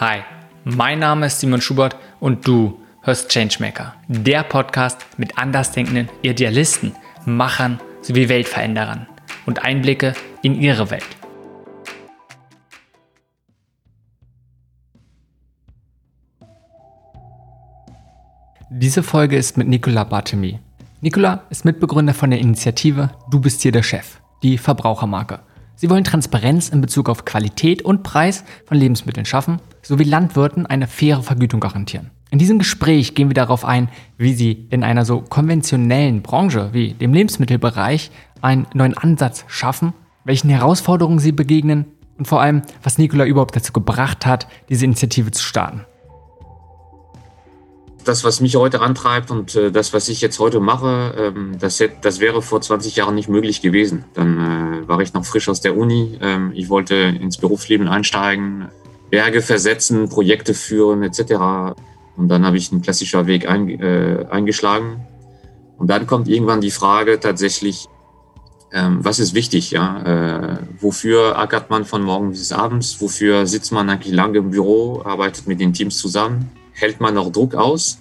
Hi, mein Name ist Simon Schubert und du hörst Changemaker, der Podcast mit andersdenkenden Idealisten, Machern sowie Weltveränderern und Einblicke in ihre Welt. Diese Folge ist mit Nicola Bartemi. Nicola ist Mitbegründer von der Initiative Du bist hier der Chef, die Verbrauchermarke. Sie wollen Transparenz in Bezug auf Qualität und Preis von Lebensmitteln schaffen, sowie Landwirten eine faire Vergütung garantieren. In diesem Gespräch gehen wir darauf ein, wie sie in einer so konventionellen Branche wie dem Lebensmittelbereich einen neuen Ansatz schaffen, welchen Herausforderungen sie begegnen und vor allem, was Nikola überhaupt dazu gebracht hat, diese Initiative zu starten das, was mich heute antreibt und äh, das, was ich jetzt heute mache, ähm, das, das wäre vor 20 Jahren nicht möglich gewesen. Dann äh, war ich noch frisch aus der Uni. Ähm, ich wollte ins Berufsleben einsteigen, Berge versetzen, Projekte führen etc. Und dann habe ich einen klassischen Weg ein, äh, eingeschlagen. Und dann kommt irgendwann die Frage tatsächlich, ähm, was ist wichtig? Ja? Äh, wofür ackert man von morgens bis abends? Wofür sitzt man eigentlich lange im Büro, arbeitet mit den Teams zusammen? hält man noch Druck aus.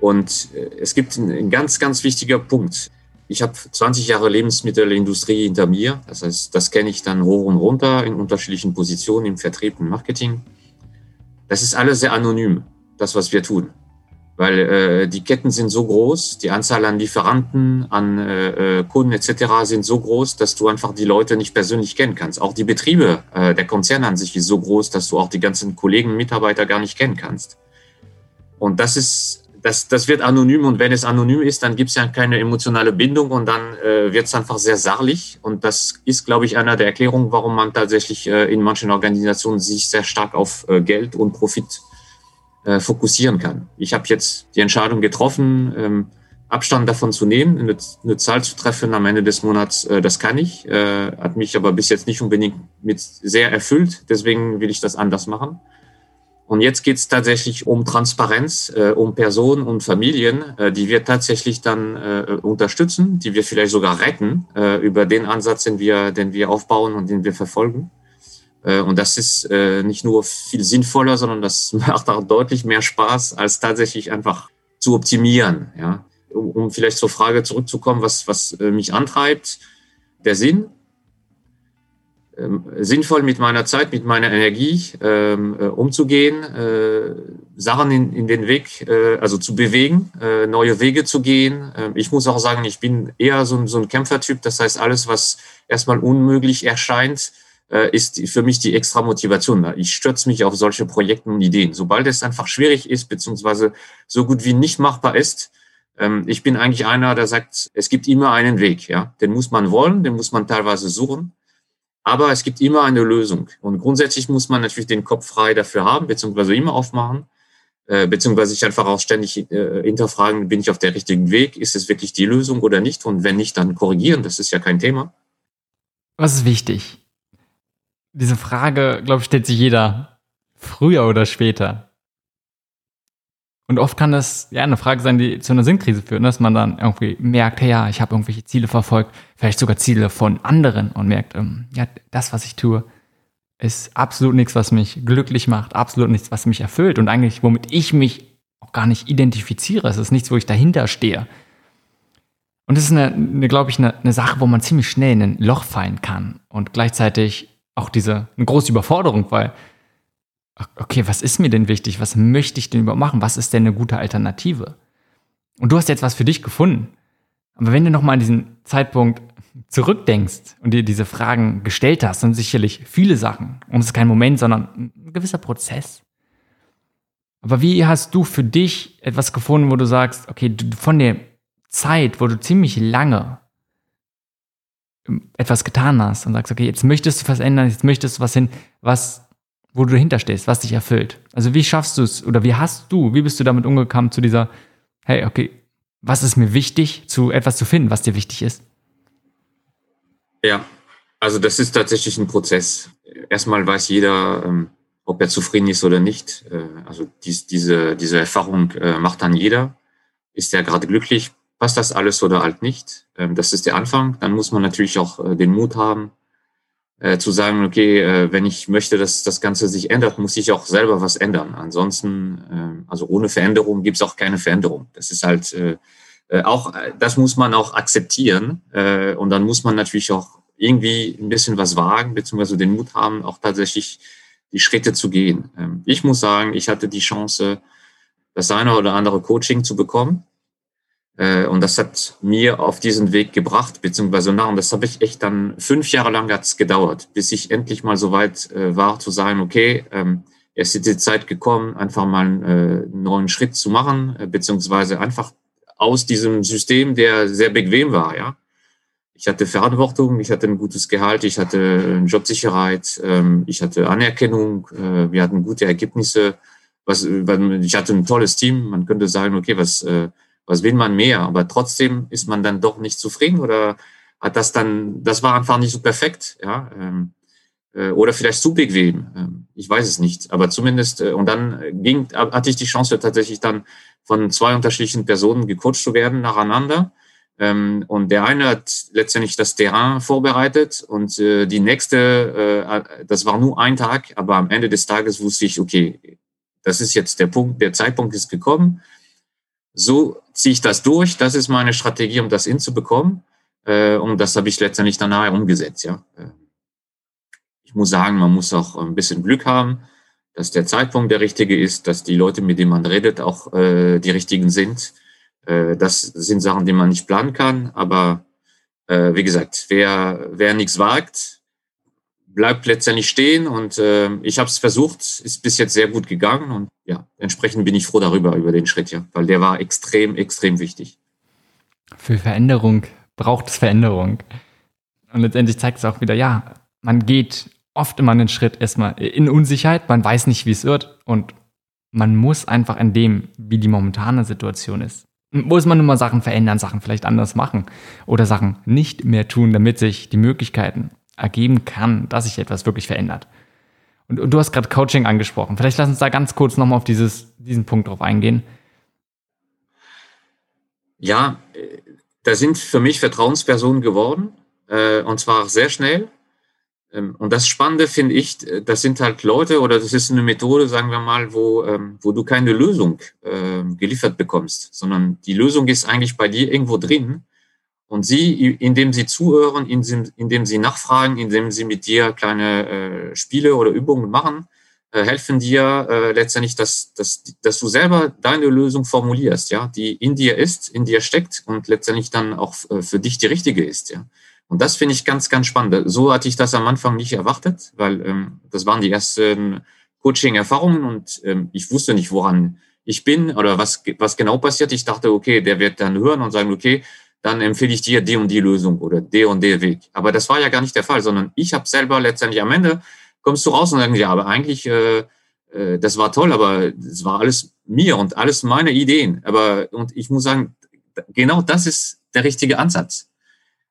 Und äh, es gibt einen ganz, ganz wichtiger Punkt. Ich habe 20 Jahre Lebensmittelindustrie hinter mir. Das heißt, das kenne ich dann hoch und runter in unterschiedlichen Positionen im Vertrieb und Marketing. Das ist alles sehr anonym, das, was wir tun. Weil äh, die Ketten sind so groß, die Anzahl an Lieferanten, an äh, äh Kunden etc. sind so groß, dass du einfach die Leute nicht persönlich kennen kannst. Auch die Betriebe, äh, der Konzern an sich ist so groß, dass du auch die ganzen Kollegen, Mitarbeiter gar nicht kennen kannst. Und das ist, das, das wird anonym und wenn es anonym ist, dann gibt es ja keine emotionale Bindung und dann äh, wird es einfach sehr sachlich. Und das ist, glaube ich, einer der Erklärungen, warum man tatsächlich äh, in manchen Organisationen sich sehr stark auf äh, Geld und Profit äh, fokussieren kann. Ich habe jetzt die Entscheidung getroffen, ähm, Abstand davon zu nehmen, eine, eine, Zahl zu treffen am Ende des Monats, äh, das kann ich, äh, hat mich aber bis jetzt nicht unbedingt mit sehr erfüllt, deswegen will ich das anders machen. Und jetzt geht es tatsächlich um Transparenz, äh, um Personen und Familien, äh, die wir tatsächlich dann äh, unterstützen, die wir vielleicht sogar retten äh, über den Ansatz, den wir, den wir aufbauen und den wir verfolgen. Äh, und das ist äh, nicht nur viel sinnvoller, sondern das macht auch deutlich mehr Spaß, als tatsächlich einfach zu optimieren. Ja? Um, um vielleicht zur Frage zurückzukommen, was, was äh, mich antreibt, der Sinn sinnvoll mit meiner Zeit, mit meiner Energie ähm, äh, umzugehen, äh, Sachen in, in den Weg, äh, also zu bewegen, äh, neue Wege zu gehen. Ähm, ich muss auch sagen, ich bin eher so, so ein Kämpfertyp. Das heißt, alles, was erstmal unmöglich erscheint, äh, ist für mich die extra Motivation. Ich stürze mich auf solche Projekte und Ideen. Sobald es einfach schwierig ist, beziehungsweise so gut wie nicht machbar ist, ähm, ich bin eigentlich einer, der sagt, es gibt immer einen Weg. Ja, Den muss man wollen, den muss man teilweise suchen. Aber es gibt immer eine Lösung. Und grundsätzlich muss man natürlich den Kopf frei dafür haben, beziehungsweise immer aufmachen, äh, beziehungsweise sich einfach auch ständig äh, hinterfragen, bin ich auf der richtigen Weg? Ist es wirklich die Lösung oder nicht? Und wenn nicht, dann korrigieren. Das ist ja kein Thema. Was ist wichtig? Diese Frage, glaube ich, stellt sich jeder früher oder später. Und oft kann das ja eine Frage sein, die zu einer Sinnkrise führt, ne? dass man dann irgendwie merkt, hey, ja, ich habe irgendwelche Ziele verfolgt, vielleicht sogar Ziele von anderen und merkt, ähm, ja, das, was ich tue, ist absolut nichts, was mich glücklich macht, absolut nichts, was mich erfüllt und eigentlich, womit ich mich auch gar nicht identifiziere. Es ist nichts, wo ich dahinter stehe. Und das ist eine, eine glaube ich, eine, eine Sache, wo man ziemlich schnell in ein Loch fallen kann und gleichzeitig auch diese eine große Überforderung, weil okay, was ist mir denn wichtig? Was möchte ich denn überhaupt machen? Was ist denn eine gute Alternative? Und du hast jetzt was für dich gefunden. Aber wenn du nochmal an diesen Zeitpunkt zurückdenkst und dir diese Fragen gestellt hast, dann sicherlich viele Sachen. Und es ist kein Moment, sondern ein gewisser Prozess. Aber wie hast du für dich etwas gefunden, wo du sagst, okay, von der Zeit, wo du ziemlich lange etwas getan hast und sagst, okay, jetzt möchtest du was ändern, jetzt möchtest du was hin, was wo du dahinter stehst, was dich erfüllt. Also wie schaffst du es oder wie hast du, wie bist du damit umgekommen zu dieser, hey, okay, was ist mir wichtig, zu etwas zu finden, was dir wichtig ist? Ja, also das ist tatsächlich ein Prozess. Erstmal weiß jeder, ähm, ob er zufrieden ist oder nicht. Äh, also dies, diese, diese Erfahrung äh, macht dann jeder. Ist er gerade glücklich? Passt das alles oder halt nicht? Ähm, das ist der Anfang. Dann muss man natürlich auch äh, den Mut haben, äh, zu sagen, okay, äh, wenn ich möchte, dass das Ganze sich ändert, muss ich auch selber was ändern. Ansonsten, äh, also ohne Veränderung gibt es auch keine Veränderung. Das ist halt äh, äh auch, äh, das muss man auch akzeptieren. Äh, und dann muss man natürlich auch irgendwie ein bisschen was wagen, beziehungsweise den Mut haben, auch tatsächlich die Schritte zu gehen. Ähm, ich muss sagen, ich hatte die Chance, das eine oder andere Coaching zu bekommen. Äh, und das hat mir auf diesen Weg gebracht, beziehungsweise nach. Und das habe ich echt dann fünf Jahre lang hat es gedauert, bis ich endlich mal so weit äh, war, zu sagen, okay, ähm, es ist die Zeit gekommen, einfach mal einen äh, neuen Schritt zu machen, beziehungsweise einfach aus diesem System, der sehr bequem war, ja. Ich hatte Verantwortung, ich hatte ein gutes Gehalt, ich hatte Jobsicherheit, ähm, ich hatte Anerkennung, wir hatten gute Ergebnisse. Was, ich hatte ein tolles Team. Man könnte sagen, okay, was, was will man mehr? Aber trotzdem ist man dann doch nicht zufrieden oder hat das dann, das war einfach nicht so perfekt, ja, ähm, äh, oder vielleicht zu bequem. Ähm, ich weiß es nicht, aber zumindest, äh, und dann ging, hatte ich die Chance tatsächlich dann von zwei unterschiedlichen Personen gecoacht zu werden nacheinander. Ähm, und der eine hat letztendlich das Terrain vorbereitet und äh, die nächste, äh, das war nur ein Tag, aber am Ende des Tages wusste ich, okay, das ist jetzt der Punkt, der Zeitpunkt ist gekommen so ziehe ich das durch. Das ist meine Strategie, um das hinzubekommen. Äh, und das habe ich letztendlich danach umgesetzt. Ja. Äh, ich muss sagen, man muss auch ein bisschen Glück haben, dass der Zeitpunkt der richtige ist, dass die Leute, mit denen man redet, auch äh, die richtigen sind. Das sind Sachen, die man nicht planen kann. Aber wie gesagt, wer, wer nichts wagt, bleibt letztendlich stehen und äh, ich habe es versucht, ist bis jetzt sehr gut gegangen und ja, entsprechend bin ich froh darüber, über den Schritt, ja, weil der war extrem, extrem wichtig. Für Veränderung braucht es Veränderung. Und letztendlich zeigt es auch wieder, ja, man geht oft immer einen Schritt erstmal in Unsicherheit, man weiß nicht, wie es wird und man muss einfach an dem, wie die momentane Situation ist, muss man nur mal Sachen verändern, Sachen vielleicht anders machen oder Sachen nicht mehr tun, damit sich die Möglichkeiten ergeben kann, dass sich etwas wirklich verändert. Und, und du hast gerade Coaching angesprochen. Vielleicht lass uns da ganz kurz nochmal auf dieses, diesen Punkt drauf eingehen. Ja, da sind für mich Vertrauenspersonen geworden, äh, und zwar sehr schnell. Ähm, und das Spannende finde ich, das sind halt Leute oder das ist eine Methode, sagen wir mal, wo, ähm, wo du keine Lösung äh, geliefert bekommst, sondern die Lösung ist eigentlich bei dir irgendwo drin. Und sie, indem sie zuhören, indem sie nachfragen, indem sie mit dir kleine äh, Spiele oder Übungen machen, äh, helfen dir äh, letztendlich, dass, dass, dass du selber deine Lösung formulierst, ja, die in dir ist, in dir steckt und letztendlich dann auch äh, für dich die richtige ist, ja. Und das finde ich ganz, ganz spannend. So hatte ich das am Anfang nicht erwartet, weil ähm, das waren die ersten Coaching-Erfahrungen und ähm, ich wusste nicht, woran ich bin oder was, was genau passiert. Ich dachte, okay, der wird dann hören und sagen, okay, dann empfehle ich dir die und die Lösung oder der und der Weg. Aber das war ja gar nicht der Fall, sondern ich habe selber letztendlich am Ende, kommst du raus und sagst, ja, aber eigentlich, äh, äh, das war toll, aber es war alles mir und alles meine Ideen. Aber, und ich muss sagen, genau das ist der richtige Ansatz.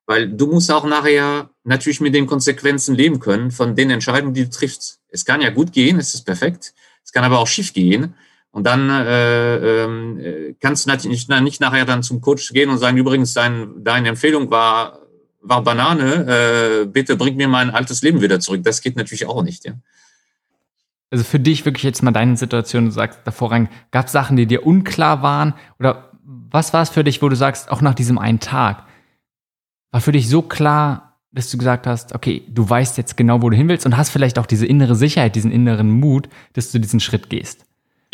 Weil du musst auch nachher natürlich mit den Konsequenzen leben können von den Entscheidungen, die du triffst. Es kann ja gut gehen, es ist perfekt. Es kann aber auch schief gehen. Und dann äh, äh, kannst du natürlich nicht nachher dann zum Coach gehen und sagen, übrigens, dein, deine Empfehlung war, war Banane, äh, bitte bring mir mein altes Leben wieder zurück. Das geht natürlich auch nicht, ja. Also für dich wirklich jetzt mal deine Situation, du sagst davor rein, gab es Sachen, die dir unklar waren? Oder was war es für dich, wo du sagst, auch nach diesem einen Tag, war für dich so klar, dass du gesagt hast, okay, du weißt jetzt genau, wo du hin willst und hast vielleicht auch diese innere Sicherheit, diesen inneren Mut, dass du diesen Schritt gehst?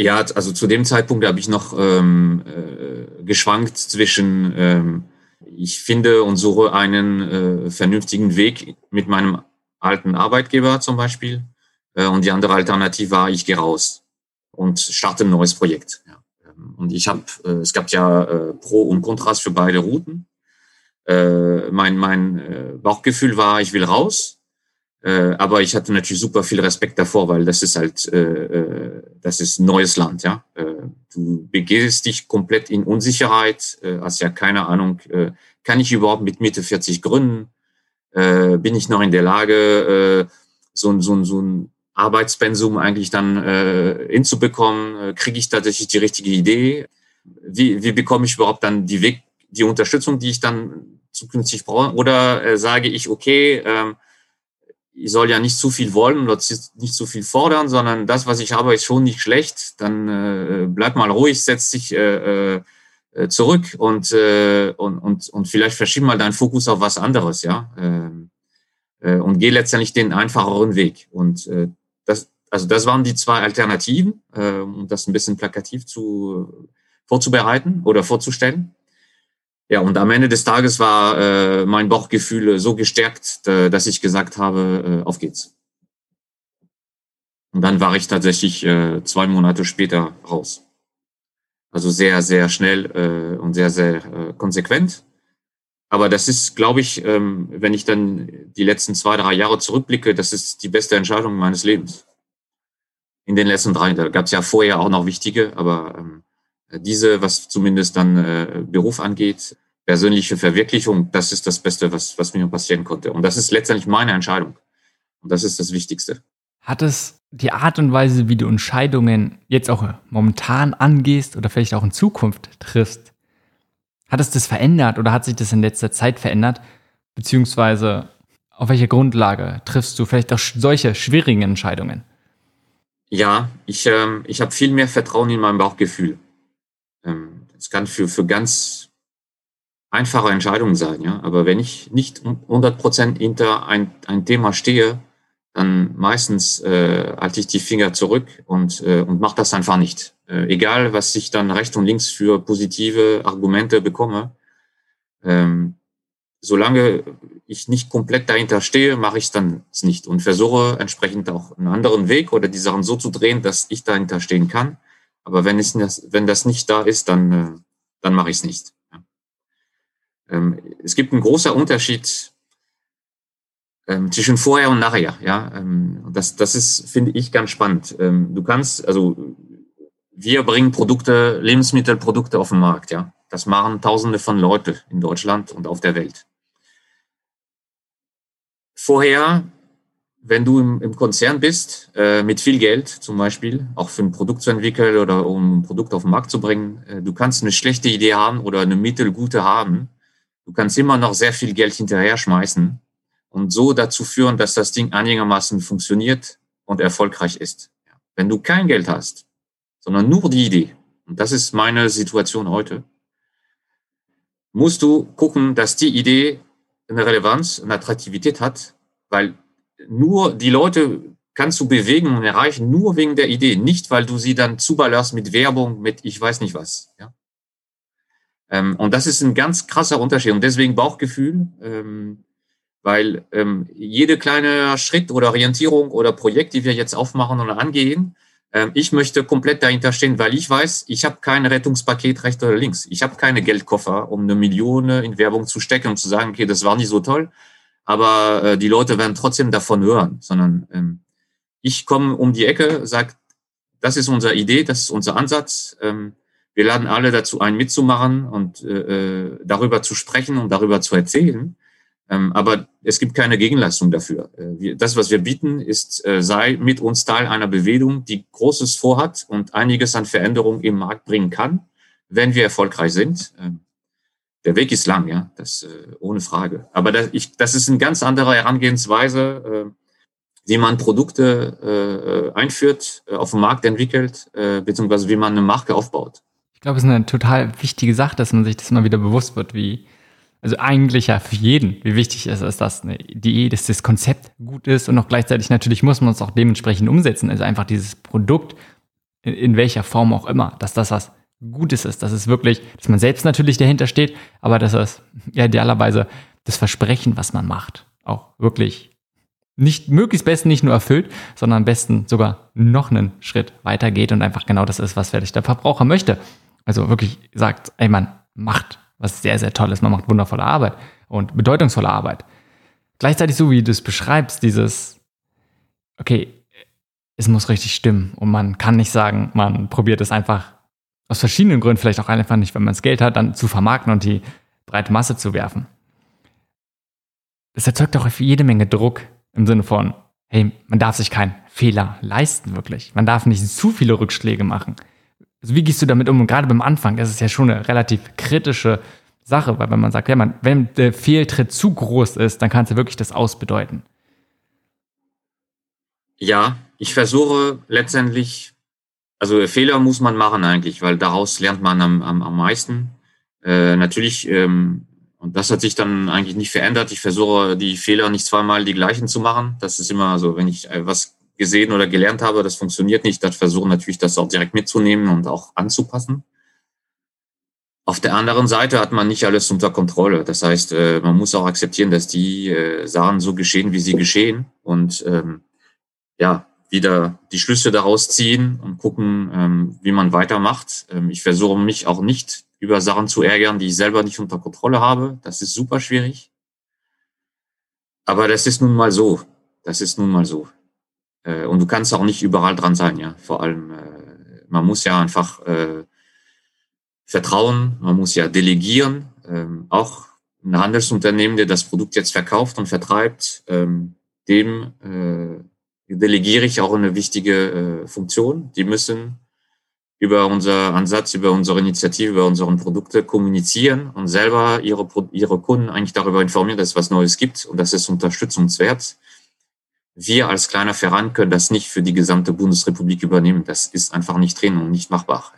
Ja, also zu dem Zeitpunkt habe ich noch ähm, äh, geschwankt zwischen, ähm, ich finde und suche einen äh, vernünftigen Weg mit meinem alten Arbeitgeber zum Beispiel. Äh, und die andere Alternative war, ich gehe raus und starte ein neues Projekt. Ja. Ähm, und ich habe, äh, es gab ja äh, Pro und Kontras für beide Routen. Äh, mein mein äh, Bauchgefühl war, ich will raus. Äh, aber ich hatte natürlich super viel Respekt davor, weil das ist halt, äh, äh, das ist neues Land, ja. Äh, du begehst dich komplett in Unsicherheit, äh, hast ja keine Ahnung, äh, kann ich überhaupt mit Mitte 40 gründen? Äh, bin ich noch in der Lage, äh, so, so, so ein Arbeitspensum eigentlich dann äh, hinzubekommen? Äh, Kriege ich tatsächlich die richtige Idee? Wie, wie bekomme ich überhaupt dann die Weg, die Unterstützung, die ich dann zukünftig brauche? Oder äh, sage ich, okay, äh, ich soll ja nicht zu viel wollen oder nicht zu viel fordern, sondern das, was ich habe, ist schon nicht schlecht. Dann äh, bleib mal ruhig, setz dich äh, äh, zurück und, äh, und, und, und vielleicht verschieb mal deinen Fokus auf was anderes, ja. Ähm, äh, und geh letztendlich den einfacheren Weg. Und äh, das, also das waren die zwei Alternativen, äh, um das ein bisschen plakativ zu vorzubereiten oder vorzustellen. Ja, und am Ende des Tages war äh, mein Bauchgefühl so gestärkt, äh, dass ich gesagt habe, äh, auf geht's. Und dann war ich tatsächlich äh, zwei Monate später raus. Also sehr, sehr schnell äh, und sehr, sehr äh, konsequent. Aber das ist, glaube ich, ähm, wenn ich dann die letzten zwei, drei Jahre zurückblicke, das ist die beste Entscheidung meines Lebens. In den letzten drei, da gab es ja vorher auch noch wichtige, aber ähm, diese, was zumindest dann äh, Beruf angeht, persönliche Verwirklichung, das ist das Beste, was, was mir passieren konnte. Und das ist letztendlich meine Entscheidung. Und das ist das Wichtigste. Hat es die Art und Weise, wie du Entscheidungen jetzt auch momentan angehst oder vielleicht auch in Zukunft triffst, hat es das verändert oder hat sich das in letzter Zeit verändert? Beziehungsweise auf welcher Grundlage triffst du vielleicht auch solche schwierigen Entscheidungen? Ja, ich, ähm, ich habe viel mehr Vertrauen in mein Bauchgefühl. Es kann für, für ganz einfache Entscheidungen sein, ja. Aber wenn ich nicht 100 Prozent hinter ein, ein Thema stehe, dann meistens äh, halte ich die Finger zurück und, äh, und mache das einfach nicht. Äh, egal, was ich dann rechts und links für positive Argumente bekomme, ähm, solange ich nicht komplett dahinter stehe, mache ich dann nicht und versuche entsprechend auch einen anderen Weg oder die Sachen so zu drehen, dass ich dahinter stehen kann. Aber wenn, es, wenn das nicht da ist, dann, äh, dann mache ich es nicht. Ähm, es gibt einen großen Unterschied ähm, zwischen vorher und nachher. Ähm, das, das ist, finde ich, ganz spannend. Du kannst, also wir bringen Produkte, Lebensmittelprodukte auf den Markt. Das machen Tausende von Leute in Deutschland und auf der Welt. Vorher wenn du im, im Konzern bist, äh, mit viel Geld zum Beispiel, auch für ein Produkt zu entwickeln oder um ein Produkt auf den Markt zu bringen, äh, du kannst eine schlechte Idee haben oder eine mittelgute haben. Du kannst immer noch sehr viel Geld hinterher schmeißen und so dazu führen, dass das Ding einigermaßen funktioniert und erfolgreich ist. Wenn du kein Geld hast, sondern nur die Idee, und das ist meine Situation heute, musst du gucken, dass die Idee eine Relevanz, eine Attraktivität hat, weil nur die Leute kannst du bewegen und erreichen nur wegen der Idee, nicht weil du sie dann zuballerst mit Werbung, mit ich weiß nicht was. Ja? Ähm, und das ist ein ganz krasser Unterschied und deswegen Bauchgefühl, ähm, weil ähm, jede kleine Schritt oder Orientierung oder Projekt, die wir jetzt aufmachen oder angehen, ähm, ich möchte komplett dahinter stehen, weil ich weiß, ich habe kein Rettungspaket rechts oder links. Ich habe keine Geldkoffer, um eine Million in Werbung zu stecken und zu sagen, okay, das war nicht so toll aber äh, die Leute werden trotzdem davon hören, sondern ähm, ich komme um die Ecke, sage, das ist unsere Idee, das ist unser Ansatz. Ähm, wir laden alle dazu ein, mitzumachen und äh, äh darüber zu sprechen und darüber zu erzählen. Ähm, aber es gibt keine Gegenleistung dafür. Äh, wir, das, was wir bieten, ist, äh, sei mit uns Teil einer Bewegung, die Großes vorhat und einiges an Veränderungen im Markt bringen kann, wenn wir erfolgreich sind. Ähm, der Weg ist lang, ja, das äh, ohne Frage. Aber das, ich, das ist eine ganz andere Herangehensweise, äh, wie man Produkte äh, einführt, äh, auf dem Markt entwickelt, äh, beziehungsweise wie man eine Marke aufbaut. Ich glaube, es ist eine total wichtige Sache, dass man sich das mal wieder bewusst wird, wie, also eigentlich ja für jeden, wie wichtig es ist, dass eine Idee, dass das Konzept gut ist und auch gleichzeitig natürlich muss man es auch dementsprechend umsetzen. Also einfach dieses Produkt, in, in welcher Form auch immer, dass das was Gutes ist, dass es wirklich, dass man selbst natürlich dahinter steht, aber dass es ja idealerweise das Versprechen, was man macht, auch wirklich nicht möglichst besten nicht nur erfüllt, sondern am besten sogar noch einen Schritt weitergeht und einfach genau das ist, was vielleicht der Verbraucher möchte. Also wirklich sagt, ey, man macht was sehr, sehr Tolles, man macht wundervolle Arbeit und bedeutungsvolle Arbeit. Gleichzeitig so, wie du es beschreibst, dieses, okay, es muss richtig stimmen und man kann nicht sagen, man probiert es einfach aus verschiedenen Gründen, vielleicht auch einfach nicht, wenn man das Geld hat, dann zu vermarkten und die breite Masse zu werfen. Es erzeugt auch jede Menge Druck im Sinne von, hey, man darf sich keinen Fehler leisten, wirklich. Man darf nicht zu viele Rückschläge machen. Also wie gehst du damit um? Und gerade beim Anfang ist es ja schon eine relativ kritische Sache, weil wenn man sagt, ja, man, wenn der Fehltritt zu groß ist, dann kann es ja wirklich das ausbedeuten. Ja, ich versuche letztendlich, also Fehler muss man machen eigentlich, weil daraus lernt man am, am, am meisten. Äh, natürlich, ähm, und das hat sich dann eigentlich nicht verändert. Ich versuche die Fehler nicht zweimal die gleichen zu machen. Das ist immer so, wenn ich was gesehen oder gelernt habe, das funktioniert nicht, dann versuche natürlich das auch direkt mitzunehmen und auch anzupassen. Auf der anderen Seite hat man nicht alles unter Kontrolle. Das heißt, äh, man muss auch akzeptieren, dass die äh, Sachen so geschehen, wie sie geschehen und ähm, ja, wieder die Schlüsse daraus ziehen und gucken, ähm, wie man weitermacht. Ähm, ich versuche mich auch nicht über Sachen zu ärgern, die ich selber nicht unter Kontrolle habe. Das ist super schwierig. Aber das ist nun mal so. Das ist nun mal so. Äh, und du kannst auch nicht überall dran sein, ja. Vor allem, äh, man muss ja einfach äh, vertrauen, man muss ja delegieren. Ähm, auch ein Handelsunternehmen, der das Produkt jetzt verkauft und vertreibt, ähm, dem äh, delegiere ich auch eine wichtige äh, Funktion. Die müssen über unser Ansatz, über unsere Initiative, über unsere Produkte kommunizieren und selber ihre, ihre Kunden eigentlich darüber informieren, dass es was Neues gibt und das ist unterstützungswert. Wir als kleiner Verein können das nicht für die gesamte Bundesrepublik übernehmen. Das ist einfach nicht drin und nicht machbar.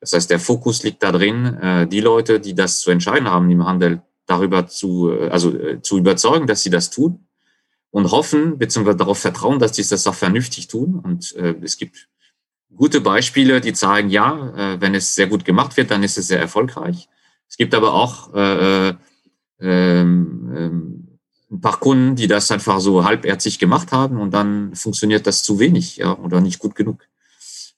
Das heißt, der Fokus liegt da drin, äh, die Leute, die das zu entscheiden haben im Handel, darüber zu, äh, also äh, zu überzeugen, dass sie das tun und hoffen, beziehungsweise darauf vertrauen, dass sie das auch vernünftig tun. Und äh, es gibt gute Beispiele, die zeigen, ja, äh, wenn es sehr gut gemacht wird, dann ist es sehr erfolgreich. Es gibt aber auch äh, äh, ähm, ein paar Kunden, die das einfach so halbherzig gemacht haben und dann funktioniert das zu wenig ja, oder nicht gut genug.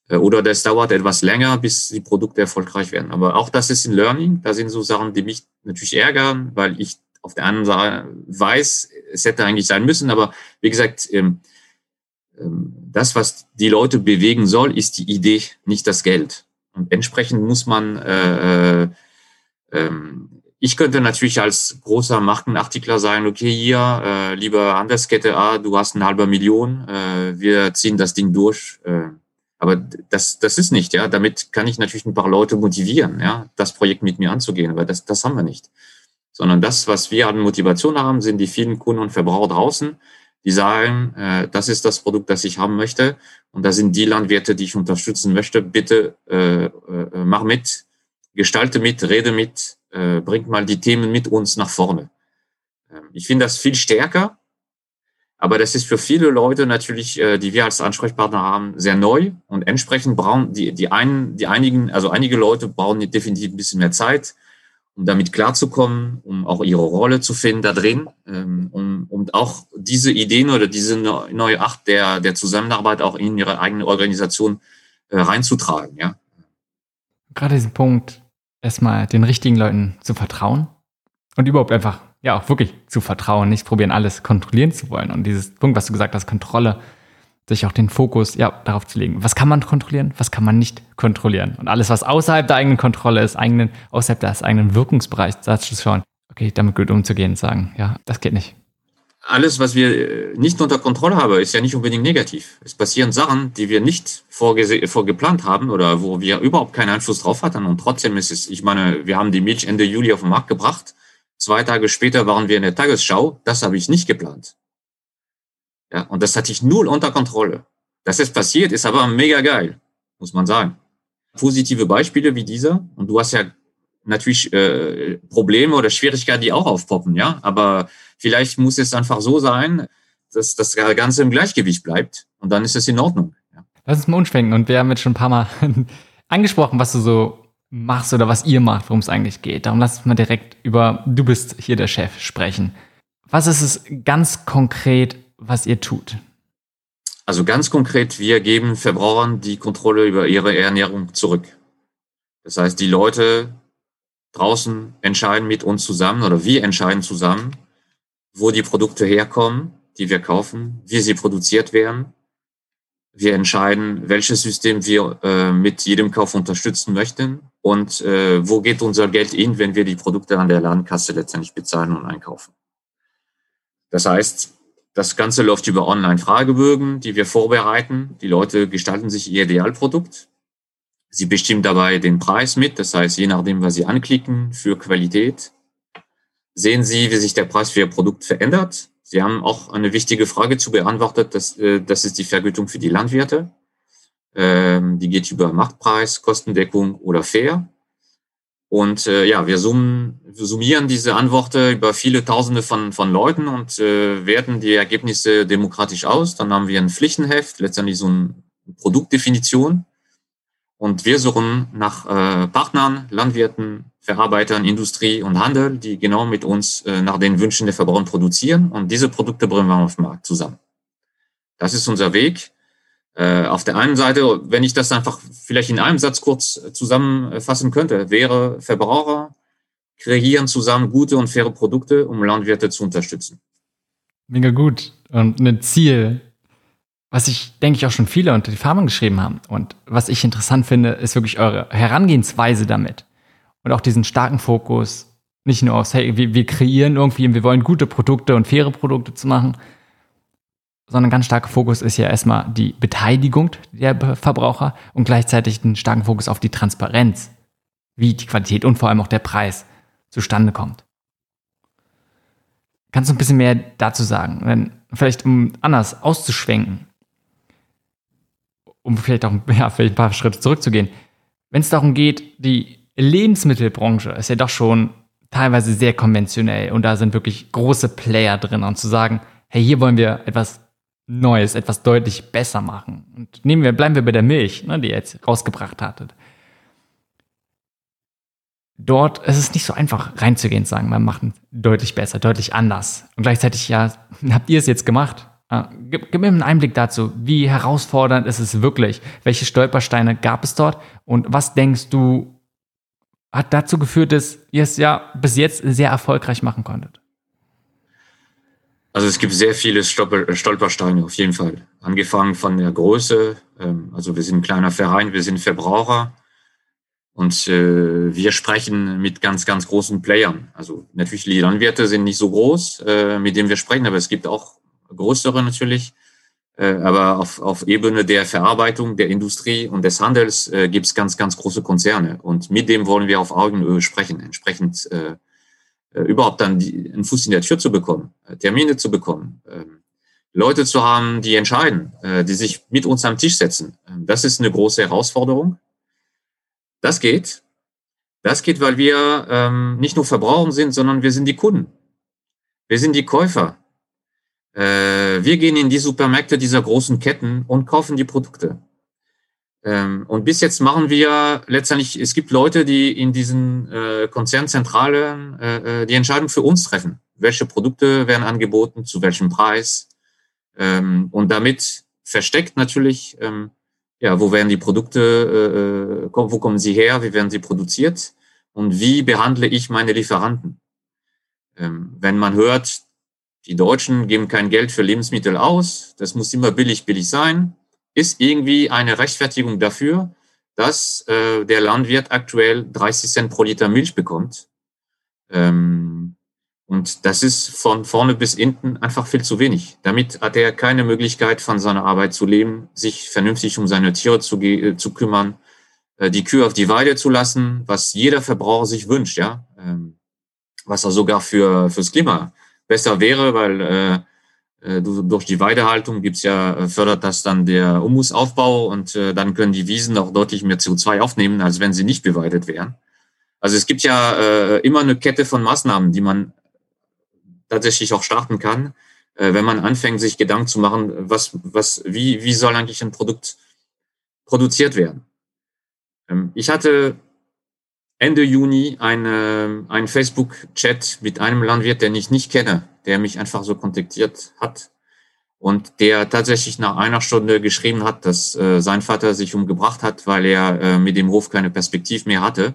Äh, oder das dauert etwas länger, bis die Produkte erfolgreich werden. Aber auch das ist ein Learning. Da sind so Sachen, die mich natürlich ärgern, weil ich auf der anderen Seite weiß, es hätte eigentlich sein müssen. Aber wie gesagt, ähm, ähm, das, was die Leute bewegen soll, ist die Idee, nicht das Geld. Und entsprechend muss man, äh, äh, ähm, ich könnte natürlich als großer Markenartikler sagen, okay, hier, äh, lieber Handelskette A, du hast eine halbe Million, äh, wir ziehen das Ding durch. Äh, aber das, das ist nicht, ja. Damit kann ich natürlich ein paar Leute motivieren, ja, das Projekt mit mir anzugehen. Aber das, das haben wir nicht sondern das, was wir an Motivation haben, sind die vielen Kunden und Verbraucher draußen, die sagen, äh, das ist das Produkt, das ich haben möchte und da sind die Landwirte, die ich unterstützen möchte. Bitte äh, äh, mach mit, gestalte mit, rede mit, äh, bring mal die Themen mit uns nach vorne. Ähm, ich finde das viel stärker, aber das ist für viele Leute natürlich, äh, die wir als Ansprechpartner haben, sehr neu und entsprechend brauchen die, die einen, die einigen, also einige Leute brauchen definitiv ein bisschen mehr Zeit um damit klarzukommen, um auch ihre Rolle zu finden da drin, ähm, um, um auch diese Ideen oder diese neue Art der, der Zusammenarbeit auch in ihre eigene Organisation äh, reinzutragen. Ja. Gerade diesen Punkt, erstmal den richtigen Leuten zu vertrauen und überhaupt einfach, ja, auch wirklich zu vertrauen, nicht probieren, alles kontrollieren zu wollen. Und dieses Punkt, was du gesagt hast, Kontrolle, sich auch den Fokus ja, darauf zu legen. Was kann man kontrollieren, was kann man nicht kontrollieren? Und alles, was außerhalb der eigenen Kontrolle ist, eigenen, außerhalb des eigenen Wirkungsbereichs, da zu schauen, okay, damit gut umzugehen und sagen, ja, das geht nicht. Alles, was wir äh, nicht unter Kontrolle haben, ist ja nicht unbedingt negativ. Es passieren Sachen, die wir nicht vorgeplant haben oder wo wir überhaupt keinen Einfluss drauf hatten. Und trotzdem ist es, ich meine, wir haben die Milch Ende Juli auf den Markt gebracht. Zwei Tage später waren wir in der Tagesschau. Das habe ich nicht geplant. Ja, und das hatte ich null unter Kontrolle. Dass es passiert, ist aber mega geil, muss man sagen. Positive Beispiele wie dieser, und du hast ja natürlich äh, Probleme oder Schwierigkeiten, die auch aufpoppen, ja, aber vielleicht muss es einfach so sein, dass das Ganze im Gleichgewicht bleibt und dann ist es in Ordnung. Ja. Lass uns mal umschwenken und wir haben jetzt schon ein paar Mal angesprochen, was du so machst oder was ihr macht, worum es eigentlich geht. Darum lass uns mal direkt über, du bist hier der Chef, sprechen. Was ist es ganz konkret, was ihr tut? Also ganz konkret, wir geben Verbrauchern die Kontrolle über ihre Ernährung zurück. Das heißt, die Leute draußen entscheiden mit uns zusammen oder wir entscheiden zusammen, wo die Produkte herkommen, die wir kaufen, wie sie produziert werden. Wir entscheiden, welches System wir äh, mit jedem Kauf unterstützen möchten und äh, wo geht unser Geld hin, wenn wir die Produkte an der Ladenkasse letztendlich bezahlen und einkaufen. Das heißt, das Ganze läuft über Online-Fragebögen, die wir vorbereiten. Die Leute gestalten sich ihr Idealprodukt. Sie bestimmen dabei den Preis mit. Das heißt, je nachdem, was Sie anklicken für Qualität, sehen Sie, wie sich der Preis für Ihr Produkt verändert. Sie haben auch eine wichtige Frage zu beantwortet, das, äh, das ist die Vergütung für die Landwirte. Ähm, die geht über Marktpreis, Kostendeckung oder Fair. Und äh, ja, wir, summen, wir summieren diese Antworten über viele Tausende von, von Leuten und äh, werten die Ergebnisse demokratisch aus. Dann haben wir ein Pflichtenheft, letztendlich so eine Produktdefinition. Und wir suchen nach äh, Partnern, Landwirten, Verarbeitern, Industrie und Handel, die genau mit uns äh, nach den Wünschen der Verbraucher produzieren. Und diese Produkte bringen wir auf den Markt zusammen. Das ist unser Weg. Äh, auf der einen Seite, wenn ich das einfach vielleicht in einem Satz kurz zusammenfassen könnte, wäre Verbraucher kreieren zusammen gute und faire Produkte, um Landwirte zu unterstützen. Mega gut. Und ein Ziel, was ich denke ich auch schon viele unter die Farben geschrieben haben. Und was ich interessant finde, ist wirklich eure Herangehensweise damit. Und auch diesen starken Fokus, nicht nur aufs, hey, wir, wir kreieren irgendwie wir wollen gute Produkte und faire Produkte zu machen, sondern ganz starker Fokus ist ja erstmal die Beteiligung der Verbraucher und gleichzeitig einen starken Fokus auf die Transparenz, wie die Qualität und vor allem auch der Preis zustande kommt. Kannst du ein bisschen mehr dazu sagen? Wenn, vielleicht um anders auszuschwenken, um vielleicht auch ja, vielleicht ein paar Schritte zurückzugehen, wenn es darum geht, die Lebensmittelbranche ist ja doch schon teilweise sehr konventionell und da sind wirklich große Player drin und zu sagen, hey, hier wollen wir etwas Neues, etwas deutlich besser machen. Und nehmen wir, bleiben wir bei der Milch, ne, die ihr jetzt rausgebracht hattet. Dort ist es nicht so einfach reinzugehen und sagen, man macht deutlich besser, deutlich anders. Und gleichzeitig, ja, habt ihr es jetzt gemacht? Gib, gib, mir einen Einblick dazu. Wie herausfordernd ist es wirklich? Welche Stolpersteine gab es dort? Und was denkst du, hat dazu geführt, dass ihr es ja bis jetzt sehr erfolgreich machen konntet? Also es gibt sehr viele Stolpersteine auf jeden Fall. Angefangen von der Größe. Ähm, also wir sind ein kleiner Verein, wir sind Verbraucher. Und äh, wir sprechen mit ganz, ganz großen Playern. Also natürlich die Landwirte sind nicht so groß, äh, mit denen wir sprechen, aber es gibt auch größere natürlich. Äh, aber auf, auf Ebene der Verarbeitung, der Industrie und des Handels äh, gibt es ganz, ganz große Konzerne. Und mit dem wollen wir auf Augenhöhe sprechen, entsprechend äh, äh, überhaupt dann die, einen Fuß in der Tür zu bekommen, äh, Termine zu bekommen, äh, Leute zu haben, die entscheiden, äh, die sich mit uns am Tisch setzen. Äh, das ist eine große Herausforderung. Das geht. Das geht, weil wir ähm, nicht nur Verbraucher sind, sondern wir sind die Kunden. Wir sind die Käufer. Äh, wir gehen in die Supermärkte dieser großen Ketten und kaufen die Produkte. Ähm, und bis jetzt machen wir letztendlich, es gibt Leute, die in diesen äh, Konzernzentralen äh, äh, die Entscheidung für uns treffen. Welche Produkte werden angeboten, zu welchem Preis. Ähm, und damit versteckt natürlich, ähm, ja, wo werden die Produkte, äh, äh wo kommen sie her, wie werden sie produziert und wie behandle ich meine Lieferanten. Ähm, wenn man hört, die Deutschen geben kein Geld für Lebensmittel aus, das muss immer billig, billig sein, ist irgendwie eine Rechtfertigung dafür, dass äh, der Landwirt aktuell 30 Cent pro Liter Milch bekommt. Ähm, und das ist von vorne bis hinten einfach viel zu wenig. Damit hat er keine Möglichkeit, von seiner Arbeit zu leben, sich vernünftig um seine Tiere zu, äh, zu kümmern, äh, die Kühe auf die Weide zu lassen, was jeder Verbraucher sich wünscht, ja. Ähm, was er sogar für, fürs Klima besser wäre, weil äh, durch die Weidehaltung gibt's ja, äh, fördert das dann der Humusaufbau und äh, dann können die Wiesen auch deutlich mehr CO2 aufnehmen, als wenn sie nicht beweidet wären. Also es gibt ja äh, immer eine Kette von Maßnahmen, die man tatsächlich auch starten kann, äh, wenn man anfängt, sich Gedanken zu machen, was, was, wie, wie soll eigentlich ein Produkt produziert werden. Ähm, ich hatte Ende Juni eine, einen Facebook-Chat mit einem Landwirt, den ich nicht kenne, der mich einfach so kontaktiert hat und der tatsächlich nach einer Stunde geschrieben hat, dass äh, sein Vater sich umgebracht hat, weil er äh, mit dem Hof keine Perspektiv mehr hatte.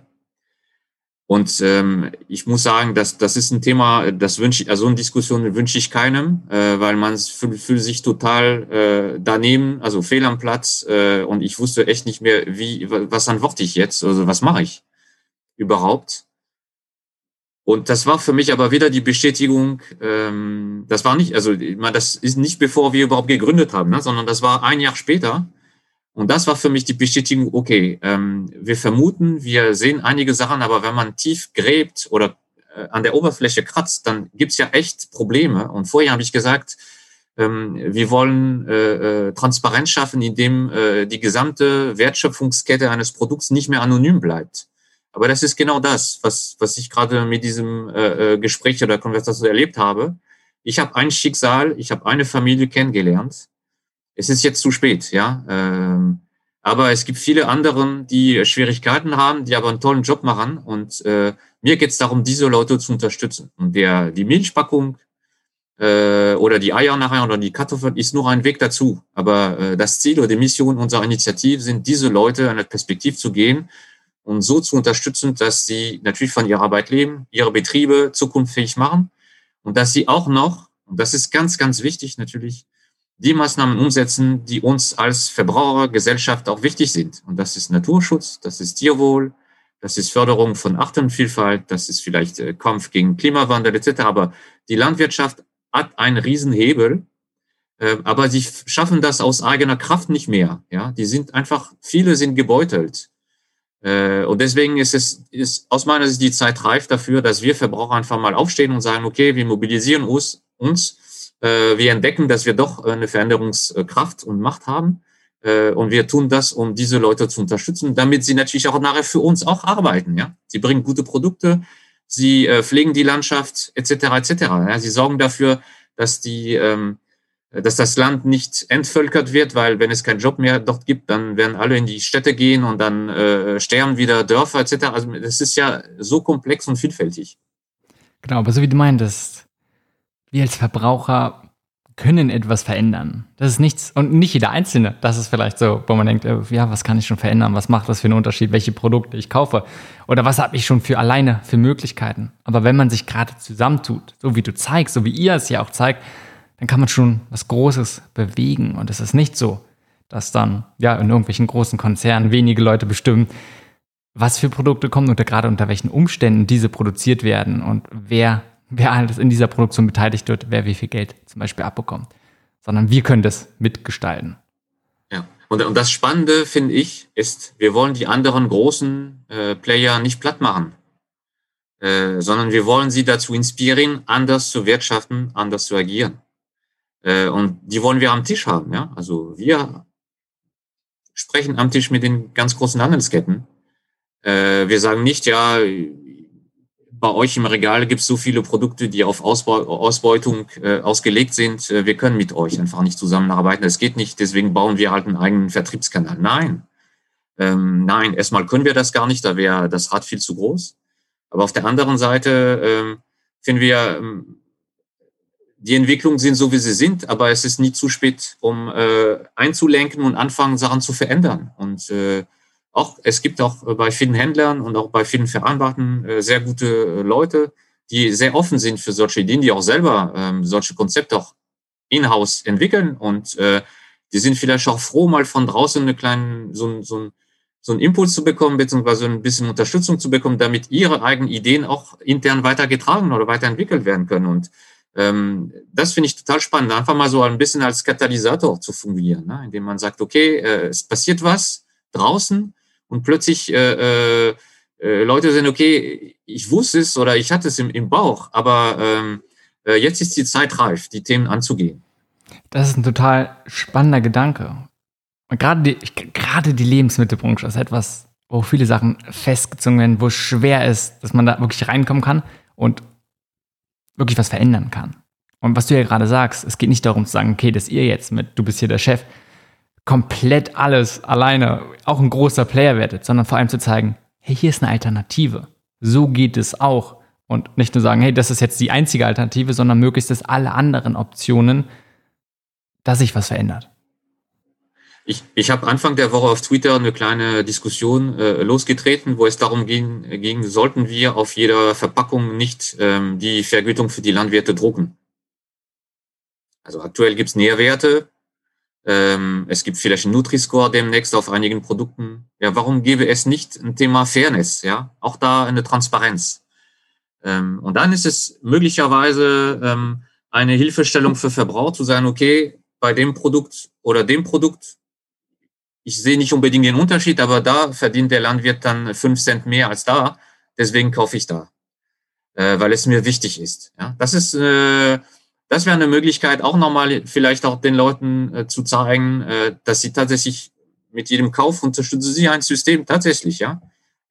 Und ähm, ich muss sagen, dass das ist ein Thema, das wünsche ich, also eine Diskussion wünsche ich keinem, äh, weil man fühlt, fühlt sich total äh, daneben, also fehl am Platz. Äh, und ich wusste echt nicht mehr, wie, was antworte ich jetzt, also was mache ich überhaupt. Und das war für mich aber wieder die Bestätigung, ähm, das war nicht, also ich meine, das ist nicht bevor wir überhaupt gegründet haben, ne, sondern das war ein Jahr später. Und das war für mich die Bestätigung, okay, ähm, wir vermuten, wir sehen einige Sachen, aber wenn man tief gräbt oder äh, an der Oberfläche kratzt, dann gibt's ja echt Probleme. Und vorher habe ich gesagt, ähm, wir wollen äh, äh, Transparenz schaffen, indem äh, die gesamte Wertschöpfungskette eines Produkts nicht mehr anonym bleibt. Aber das ist genau das, was, was ich gerade mit diesem äh, äh Gespräch oder Konversation erlebt habe. Ich habe ein Schicksal, ich habe eine Familie kennengelernt. Es ist jetzt zu spät, ja. Ähm, aber es gibt viele anderen, die Schwierigkeiten haben, die aber einen tollen Job machen. Und äh, mir geht es darum, diese Leute zu unterstützen. Und der, die Milchpackung äh, oder die Eier nachher oder die Kartoffeln ist nur ein Weg dazu. Aber äh, das Ziel oder die Mission unserer Initiative sind, diese Leute der Perspektive zu gehen und so zu unterstützen, dass sie natürlich von ihrer Arbeit leben, ihre Betriebe zukunftsfähig machen und dass sie auch noch, und das ist ganz, ganz wichtig natürlich, die Maßnahmen umsetzen, die uns als Verbrauchergesellschaft auch wichtig sind. Und das ist Naturschutz, das ist Tierwohl, das ist Förderung von Artenvielfalt, das ist vielleicht äh, Kampf gegen Klimawandel etc. Aber die Landwirtschaft hat einen Riesenhebel, äh, aber sie schaffen das aus eigener Kraft nicht mehr. Ja, die sind einfach, viele sind gebeutelt. Äh, und deswegen ist es ist aus meiner Sicht die Zeit reif dafür, dass wir Verbraucher einfach mal aufstehen und sagen, okay, wir mobilisieren uns, uns äh, wir entdecken, dass wir doch eine Veränderungskraft und Macht haben. Äh, und wir tun das, um diese Leute zu unterstützen, damit sie natürlich auch nachher für uns auch arbeiten. Ja, sie bringen gute Produkte, sie äh, pflegen die Landschaft etc. etc. Ja? Sie sorgen dafür, dass die ähm, dass das Land nicht entvölkert wird, weil wenn es keinen Job mehr dort gibt, dann werden alle in die Städte gehen und dann äh, sterben wieder Dörfer etc. Also das ist ja so komplex und vielfältig. Genau, aber so wie du meintest, wir als Verbraucher können etwas verändern. Das ist nichts, und nicht jeder Einzelne. Das ist vielleicht so, wo man denkt, äh, ja, was kann ich schon verändern? Was macht das für einen Unterschied? Welche Produkte ich kaufe? Oder was habe ich schon für alleine für Möglichkeiten? Aber wenn man sich gerade zusammentut, so wie du zeigst, so wie ihr es ja auch zeigt, dann kann man schon was Großes bewegen. Und es ist nicht so, dass dann, ja, in irgendwelchen großen Konzernen wenige Leute bestimmen, was für Produkte kommen und gerade unter welchen Umständen diese produziert werden und wer wer alles in dieser Produktion beteiligt wird, wer wie viel Geld zum Beispiel abbekommt, sondern wir können das mitgestalten. Ja, und, und das Spannende, finde ich, ist, wir wollen die anderen großen äh, Player nicht platt machen, äh, sondern wir wollen sie dazu inspirieren, anders zu wirtschaften, anders zu agieren. Äh, und die wollen wir am Tisch haben. Ja? Also wir sprechen am Tisch mit den ganz großen Handelsketten. Äh, wir sagen nicht, ja, bei euch im Regal gibt es so viele Produkte, die auf Ausbeutung äh, ausgelegt sind. Äh, wir können mit euch einfach nicht zusammenarbeiten. Das geht nicht, deswegen bauen wir halt einen eigenen Vertriebskanal. Nein. Ähm, nein, erstmal können wir das gar nicht, da wäre das Rad viel zu groß. Aber auf der anderen Seite ähm, finden wir, ähm, die Entwicklungen sind so, wie sie sind, aber es ist nie zu spät, um äh, einzulenken und anfangen, Sachen zu verändern. Und äh, auch, es gibt auch bei vielen Händlern und auch bei vielen Vereinbarten äh, sehr gute äh, Leute, die sehr offen sind für solche Ideen, die auch selber ähm, solche Konzepte auch in-house entwickeln und äh, die sind vielleicht auch froh, mal von draußen eine kleinen, so, so, so einen Impuls zu bekommen, beziehungsweise ein bisschen Unterstützung zu bekommen, damit ihre eigenen Ideen auch intern weitergetragen oder weiterentwickelt werden können. Und ähm, das finde ich total spannend, einfach mal so ein bisschen als Katalysator zu fungieren, ne? indem man sagt, okay, äh, es passiert was draußen, und plötzlich äh, äh, äh, Leute sind, okay, ich wusste es oder ich hatte es im, im Bauch, aber ähm, äh, jetzt ist die Zeit reif, die Themen anzugehen. Das ist ein total spannender Gedanke. Gerade die, gerade die Lebensmittelbranche ist etwas, wo viele Sachen festgezogen werden, wo es schwer ist, dass man da wirklich reinkommen kann und wirklich was verändern kann. Und was du ja gerade sagst, es geht nicht darum zu sagen, okay, dass ihr jetzt mit, du bist hier der Chef, komplett alles alleine auch ein großer Player werdet, sondern vor allem zu zeigen, hey, hier ist eine Alternative. So geht es auch. Und nicht nur sagen, hey, das ist jetzt die einzige Alternative, sondern möglichst, dass alle anderen Optionen, dass sich was verändert. Ich, ich habe Anfang der Woche auf Twitter eine kleine Diskussion äh, losgetreten, wo es darum ging, ging, sollten wir auf jeder Verpackung nicht ähm, die Vergütung für die Landwirte drucken. Also aktuell gibt's Nährwerte, ähm, es gibt vielleicht einen Nutri-Score demnächst auf einigen Produkten. Ja, warum gäbe es nicht ein Thema Fairness? Ja, auch da eine Transparenz. Ähm, und dann ist es möglicherweise ähm, eine Hilfestellung für Verbraucher zu sagen, okay, bei dem Produkt oder dem Produkt, ich sehe nicht unbedingt den Unterschied, aber da verdient der Landwirt dann fünf Cent mehr als da. Deswegen kaufe ich da. äh, weil es mir wichtig ist. Ja, das ist, äh, das wäre eine Möglichkeit, auch nochmal vielleicht auch den Leuten äh, zu zeigen, äh, dass sie tatsächlich mit jedem Kauf unterstützen sie ein System tatsächlich, ja.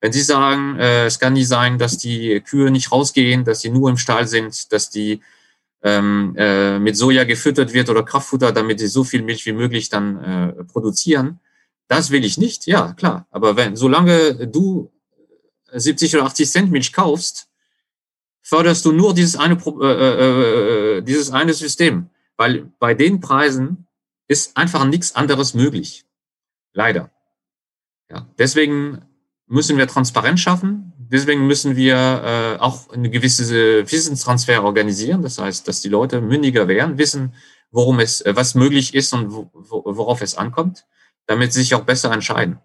Wenn Sie sagen, äh, es kann nicht sein, dass die Kühe nicht rausgehen, dass sie nur im Stall sind, dass die ähm, äh, mit Soja gefüttert wird oder Kraftfutter, damit sie so viel Milch wie möglich dann äh, produzieren, das will ich nicht, ja, klar. Aber wenn, solange du 70 oder 80 Cent Milch kaufst, förderst du nur dieses eine, äh, äh, äh, dieses eine System. Weil bei den Preisen ist einfach nichts anderes möglich. Leider. Ja, deswegen müssen wir Transparenz schaffen. Deswegen müssen wir äh, auch eine gewisse Wissenstransfer organisieren. Das heißt, dass die Leute mündiger werden, wissen, worum es, äh, was möglich ist und wo, worauf es ankommt, damit sie sich auch besser entscheiden.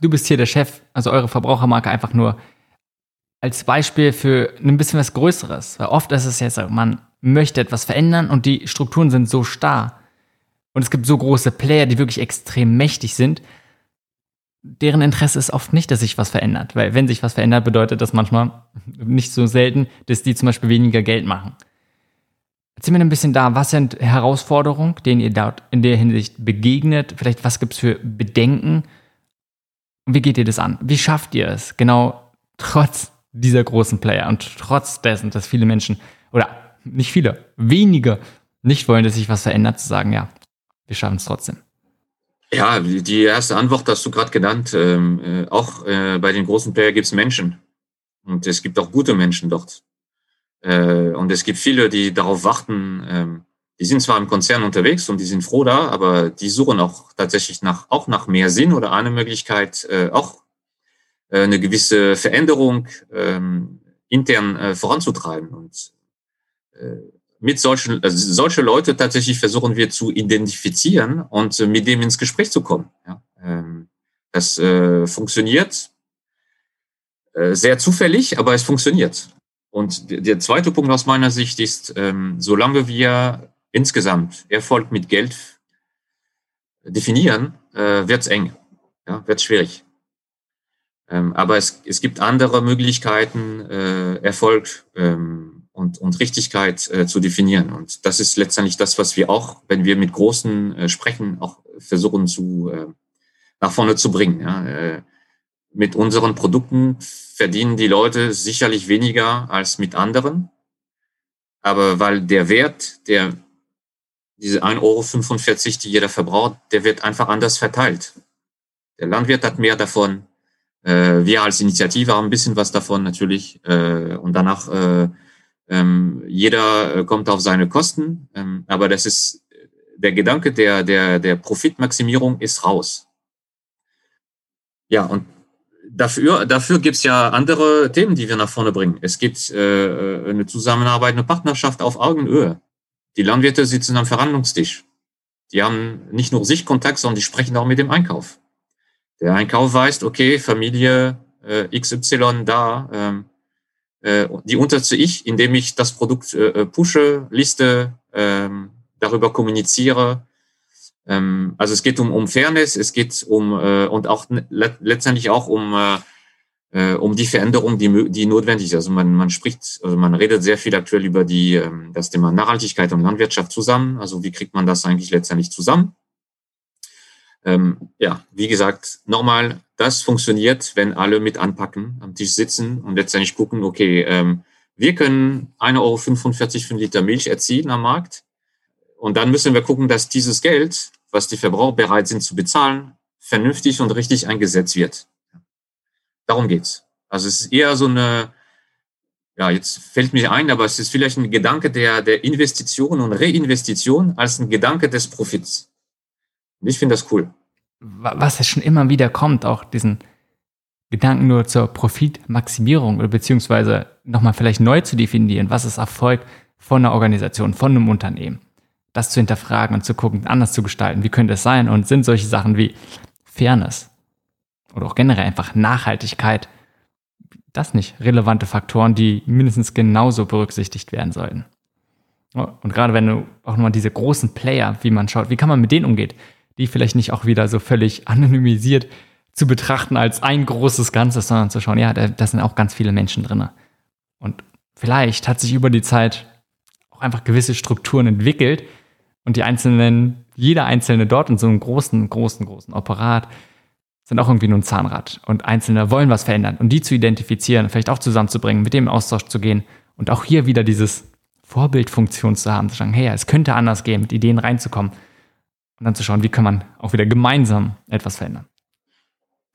Du bist hier der Chef, also eure Verbrauchermarke einfach nur als Beispiel für ein bisschen was Größeres. Weil oft ist es ja so, man möchte etwas verändern und die Strukturen sind so starr. Und es gibt so große Player, die wirklich extrem mächtig sind deren Interesse ist oft nicht, dass sich was verändert. Weil wenn sich was verändert, bedeutet das manchmal nicht so selten, dass die zum Beispiel weniger Geld machen. Erzähl mir ein bisschen da, was sind Herausforderungen, denen ihr dort in der Hinsicht begegnet? Vielleicht was gibt es für Bedenken? Und wie geht ihr das an? Wie schafft ihr es, genau trotz dieser großen Player und trotz dessen, dass viele Menschen, oder nicht viele, wenige nicht wollen, dass sich was verändert, zu sagen, ja, wir schaffen es trotzdem. Ja, die erste Antwort hast du gerade genannt. Ähm, äh, auch äh, bei den großen Player gibt es Menschen. Und es gibt auch gute Menschen dort. Äh, und es gibt viele, die darauf warten. Ähm, die sind zwar im Konzern unterwegs und die sind froh da, aber die suchen auch tatsächlich nach, auch nach mehr Sinn oder eine Möglichkeit, äh, auch äh, eine gewisse Veränderung ähm, intern voranzutreiben. Und mit solchen, also solche Leute tatsächlich versuchen wir zu identifizieren und mit dem ins Gespräch zu kommen. Ähm, das funktioniert sehr zufällig, aber es funktioniert. Und der zweite Punkt aus meiner Sicht ist, ähm, solange wir insgesamt Erfolg mit Geld definieren, äh, wird es eng, ja, wird schwierig. Ähm, aber es, es gibt andere Möglichkeiten, äh, Erfolg ähm, und, und Richtigkeit äh, zu definieren. Und das ist letztendlich das, was wir auch, wenn wir mit Großen äh, sprechen, auch versuchen zu äh, nach vorne zu bringen. Ja. Äh, mit unseren Produkten verdienen die Leute sicherlich weniger als mit anderen. Aber weil der Wert, der diese 1,45 Euro, die jeder verbraucht, der wird einfach anders verteilt. Der Landwirt hat mehr davon. Äh, wir als Initiative haben ein bisschen was davon natürlich. Äh, und danach äh, ähm, jeder kommt auf seine Kosten, ähm, aber das ist der Gedanke der, der, der Profitmaximierung ist raus. Ja, und dafür, dafür gibt's ja andere Themen, die wir nach vorne bringen. Es gibt äh, eine Zusammenarbeit, eine Partnerschaft auf Augenhöhe. Die Landwirte sitzen am Verhandlungstisch. Die haben nicht nur Sichtkontakt, sondern die sprechen auch mit dem Einkauf. Der Einkauf weiß, okay, Familie äh, XY da, ähm, äh, die unterstütze ich, indem ich das Produkt äh, äh, pushe, liste, ähm, darüber kommuniziere. Ähm, also es geht um, um Fairness, es geht um äh, und auch le letztendlich auch um äh, äh, um die Veränderung, die, die notwendig ist. Also man, man spricht, also man redet sehr viel aktuell über die, ähm, das Thema Nachhaltigkeit und Landwirtschaft zusammen. Also wie kriegt man das eigentlich letztendlich zusammen? Ähm, ja, wie gesagt, nochmal, das funktioniert, wenn alle mit anpacken, am Tisch sitzen und letztendlich gucken, okay, ähm, wir können 1,45 Euro für einen Liter Milch erzielen am Markt. Und dann müssen wir gucken, dass dieses Geld, was die Verbraucher bereit sind zu bezahlen, vernünftig und richtig eingesetzt wird. Darum geht's. Also es ist eher so eine, ja, jetzt fällt mir ein, aber es ist vielleicht ein Gedanke der, der Investition und Reinvestition als ein Gedanke des Profits. Und ich finde das cool. Was ja schon immer wieder kommt, auch diesen Gedanken nur zur Profitmaximierung oder beziehungsweise nochmal vielleicht neu zu definieren, was ist Erfolg von einer Organisation, von einem Unternehmen. Das zu hinterfragen und zu gucken, anders zu gestalten. Wie könnte es sein? Und sind solche Sachen wie Fairness oder auch generell einfach Nachhaltigkeit, das nicht relevante Faktoren, die mindestens genauso berücksichtigt werden sollten. Und gerade wenn du auch nochmal diese großen Player, wie man schaut, wie kann man mit denen umgehen? die vielleicht nicht auch wieder so völlig anonymisiert zu betrachten als ein großes Ganzes, sondern zu schauen, ja, da, da sind auch ganz viele Menschen drin. Und vielleicht hat sich über die Zeit auch einfach gewisse Strukturen entwickelt und die einzelnen, jeder einzelne dort in so einem großen, großen, großen Operat sind auch irgendwie nur ein Zahnrad und Einzelne wollen was verändern und die zu identifizieren, vielleicht auch zusammenzubringen, mit dem Austausch zu gehen und auch hier wieder dieses Vorbildfunktion zu haben, zu sagen, hey, es könnte anders gehen, mit Ideen reinzukommen und dann zu schauen, wie kann man auch wieder gemeinsam etwas verändern.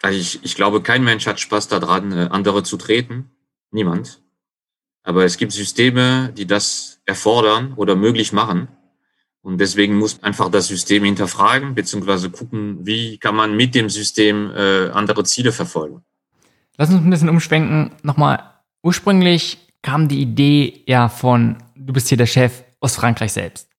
Also ich, ich glaube, kein Mensch hat Spaß daran, äh, andere zu treten. Niemand. Aber es gibt Systeme, die das erfordern oder möglich machen. Und deswegen muss einfach das System hinterfragen, beziehungsweise gucken, wie kann man mit dem System äh, andere Ziele verfolgen. Lass uns ein bisschen umschwenken. Nochmal, ursprünglich kam die Idee ja von, du bist hier der Chef aus Frankreich selbst.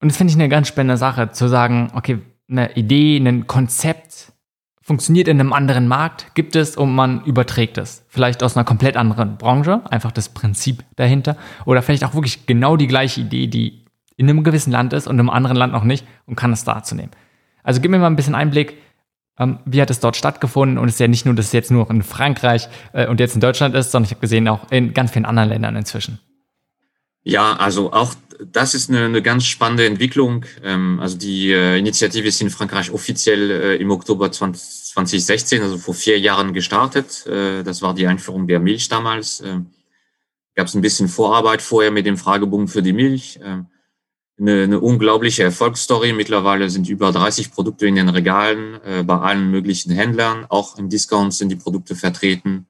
Und das finde ich eine ganz spannende Sache, zu sagen, okay, eine Idee, ein Konzept funktioniert in einem anderen Markt, gibt es und man überträgt es. Vielleicht aus einer komplett anderen Branche, einfach das Prinzip dahinter. Oder vielleicht auch wirklich genau die gleiche Idee, die in einem gewissen Land ist und im anderen Land noch nicht und kann es da zu nehmen. Also gib mir mal ein bisschen Einblick, ähm, wie hat es dort stattgefunden? Und es ist ja nicht nur, dass es jetzt nur in Frankreich äh, und jetzt in Deutschland ist, sondern ich habe gesehen, auch in ganz vielen anderen Ländern inzwischen. Ja, also auch das ist eine, eine ganz spannende Entwicklung. Ähm, also die äh, Initiative ist in Frankreich offiziell äh, im Oktober 20, 2016, also vor vier Jahren gestartet. Äh, das war die Einführung der Milch damals. Äh, Gab es ein bisschen Vorarbeit vorher mit dem Fragebogen für die Milch. Äh, eine, eine unglaubliche Erfolgsstory. Mittlerweile sind über 30 Produkte in den Regalen äh, bei allen möglichen Händlern. Auch im Discount sind die Produkte vertreten.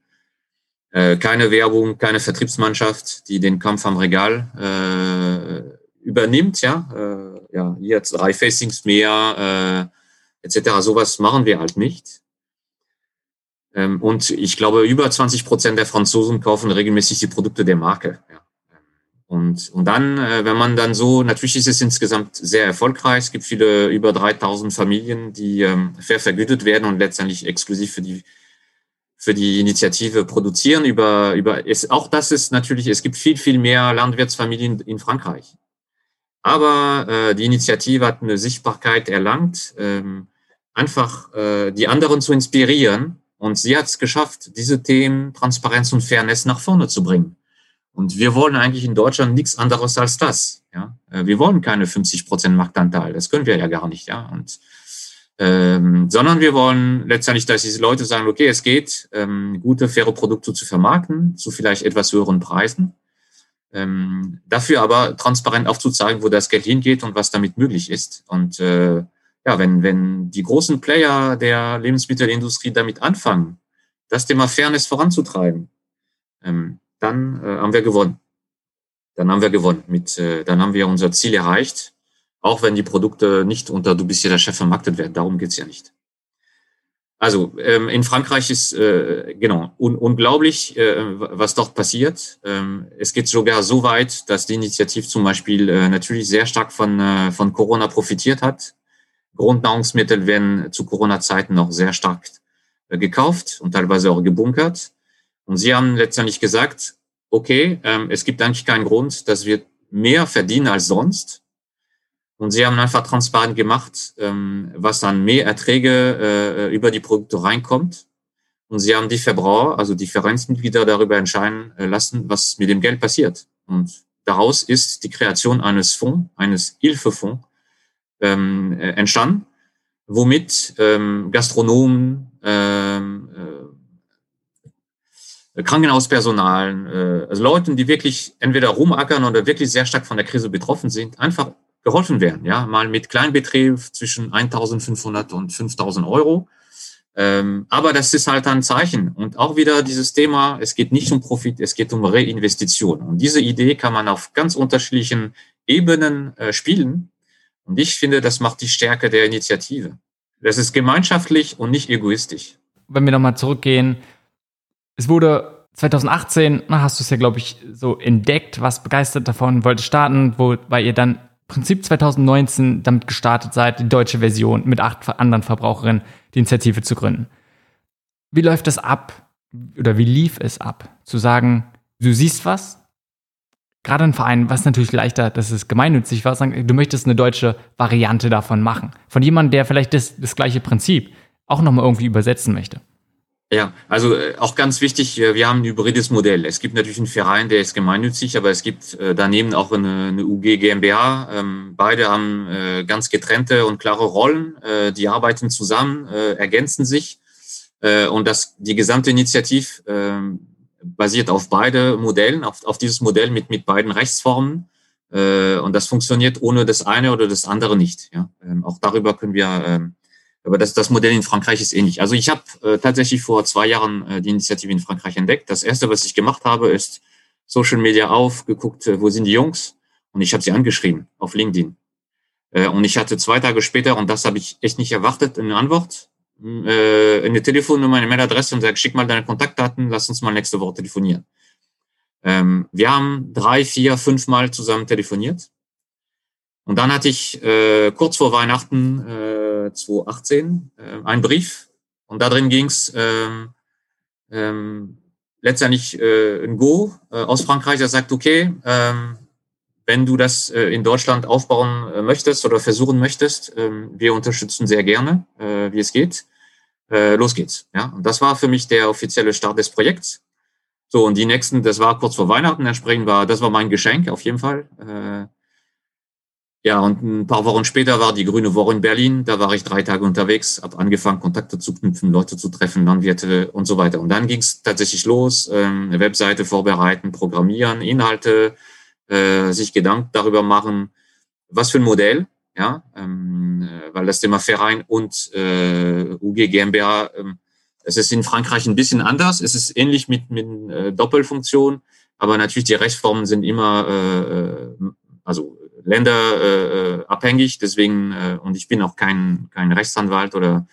Äh, keine Werbung, keine Vertriebsmannschaft, die den Kampf am Regal äh, übernimmt. Ja, äh, ja, jetzt drei Facings mehr äh, etc. Sowas machen wir halt nicht. Ähm, und ich glaube, über 20 Prozent der Franzosen kaufen regelmäßig die Produkte der Marke. Ja. Und, und dann, äh, wenn man dann so, natürlich ist es insgesamt sehr erfolgreich. Es gibt viele, über 3000 Familien, die ähm, fair vergütet werden und letztendlich exklusiv für die, für die Initiative produzieren. Über, über, es, auch das ist natürlich, es gibt viel, viel mehr Landwirtsfamilien in Frankreich. Aber äh, die Initiative hat eine Sichtbarkeit erlangt, ähm, einfach äh, die anderen zu inspirieren. Und sie hat es geschafft, diese Themen Transparenz und Fairness nach vorne zu bringen. Und wir wollen eigentlich in Deutschland nichts anderes als das. Ja, äh, wir wollen keine 50 Prozent Marktanteil. Das können wir ja gar nicht. Ja, und ähm, sondern wir wollen letztendlich, dass diese Leute sagen, okay, es geht, ähm, gute, faire Produkte zu vermarkten, zu vielleicht etwas höheren Preisen. Ähm, dafür aber transparent aufzuzeigen, wo das Geld hingeht und was damit möglich ist. Und äh, ja, wenn, wenn die großen Player der Lebensmittelindustrie damit anfangen, das Thema Fairness voranzutreiben, ähm, dann äh, haben wir gewonnen. Dann haben wir gewonnen. Mit, äh, dann haben wir unser Ziel erreicht, auch wenn die Produkte nicht unter Du bist ja der Chef vermarktet werden. Darum geht's ja nicht. Also ähm, in Frankreich ist äh, genau un unglaublich, äh, was dort passiert. Ähm, es geht sogar so weit, dass die Initiative zum Beispiel äh, natürlich sehr stark von, äh, von Corona profitiert hat. Grundnahrungsmittel werden zu Corona-Zeiten noch sehr stark äh, gekauft und teilweise auch gebunkert. Und sie haben letztendlich gesagt, okay, ähm, es gibt eigentlich keinen Grund, dass wir mehr verdienen als sonst. Und sie haben einfach transparent gemacht, ähm, was an mehr Erträge äh, über die Produkte reinkommt. Und sie haben die Verbraucher, also die Vereinsmitglieder darüber entscheiden äh, lassen, was mit dem Geld passiert. Und daraus ist die Kreation eines Fonds, eines Hilfefonds ähm, äh, entstanden, womit ähm, Gastronomen, ähm, äh, Krankenhauspersonal, äh, also Leuten, die wirklich entweder rumackern oder wirklich sehr stark von der Krise betroffen sind, einfach geholfen werden. Ja, mal mit Kleinbetrieb zwischen 1.500 und 5.000 Euro. Ähm, aber das ist halt ein Zeichen. Und auch wieder dieses Thema, es geht nicht um Profit, es geht um Reinvestition. Und diese Idee kann man auf ganz unterschiedlichen Ebenen äh, spielen. Und ich finde, das macht die Stärke der Initiative. Das ist gemeinschaftlich und nicht egoistisch. Wenn wir nochmal zurückgehen, es wurde 2018, na, hast du es ja, glaube ich, so entdeckt, was begeistert davon, wollte starten, wobei ihr dann im Prinzip 2019 damit gestartet seid, die deutsche Version mit acht anderen Verbraucherinnen die Initiative zu gründen. Wie läuft das ab? Oder wie lief es ab? Zu sagen, du siehst was, gerade ein Verein, was natürlich leichter, dass es gemeinnützig war, sagen, du möchtest eine deutsche Variante davon machen. Von jemandem, der vielleicht das, das gleiche Prinzip auch nochmal irgendwie übersetzen möchte. Ja, also äh, auch ganz wichtig, äh, wir haben ein hybrides Modell. Es gibt natürlich einen Verein, der ist gemeinnützig, aber es gibt äh, daneben auch eine, eine UG GmbH. Ähm, beide haben ganz getrennte und klare Rollen. Die arbeiten zusammen, ergänzen sich. Und das, die gesamte Initiativ ähm, basiert auf beide Modellen, auf, auf dieses Modell mit, mit beiden Rechtsformen. Und das funktioniert ohne das eine oder das andere nicht. Ja, ähm, auch darüber können wir aber das, das Modell in Frankreich ist ähnlich. Also ich habe äh, tatsächlich vor zwei Jahren äh, die Initiative in Frankreich entdeckt. Das Erste, was ich gemacht habe, ist Social Media auf, geguckt, äh, wo sind die Jungs? Und ich habe sie angeschrieben auf LinkedIn. Äh, und ich hatte zwei Tage später, und das habe ich echt nicht erwartet, eine Antwort, äh, eine Telefonnummer, eine Mailadresse und sage, schick mal deine Kontaktdaten, lass uns mal nächste Woche telefonieren. Ähm, wir haben drei, vier, fünf Mal zusammen telefoniert. Und dann hatte ich äh, kurz vor Weihnachten äh, 2018 äh, einen Brief und da drin ging es ähm, ähm, letztendlich äh, ein Go äh, aus Frankreich, der sagt, okay, ähm, wenn du das äh, in Deutschland aufbauen äh, möchtest oder versuchen möchtest, äh, wir unterstützen sehr gerne, äh, wie es geht. Äh, los geht's. Ja, und das war für mich der offizielle Start des Projekts. So und die nächsten, das war kurz vor Weihnachten, entsprechend war, das war mein Geschenk auf jeden Fall. Äh, ja, und ein paar Wochen später war die Grüne Woche in Berlin. Da war ich drei Tage unterwegs, habe angefangen, Kontakte zu knüpfen, Leute zu treffen, Landwirte und so weiter. Und dann ging es tatsächlich los, ähm, eine Webseite vorbereiten, programmieren, Inhalte, äh, sich Gedanken darüber machen, was für ein Modell, ja, ähm, äh, weil das Thema Verein und äh, UG GmbH, ähm, es ist in Frankreich ein bisschen anders. Es ist ähnlich mit, mit äh, Doppelfunktion, aber natürlich die Rechtsformen sind immer, äh, äh also länderabhängig. Äh, deswegen, äh, und ich bin auch kein, kein Rechtsanwalt oder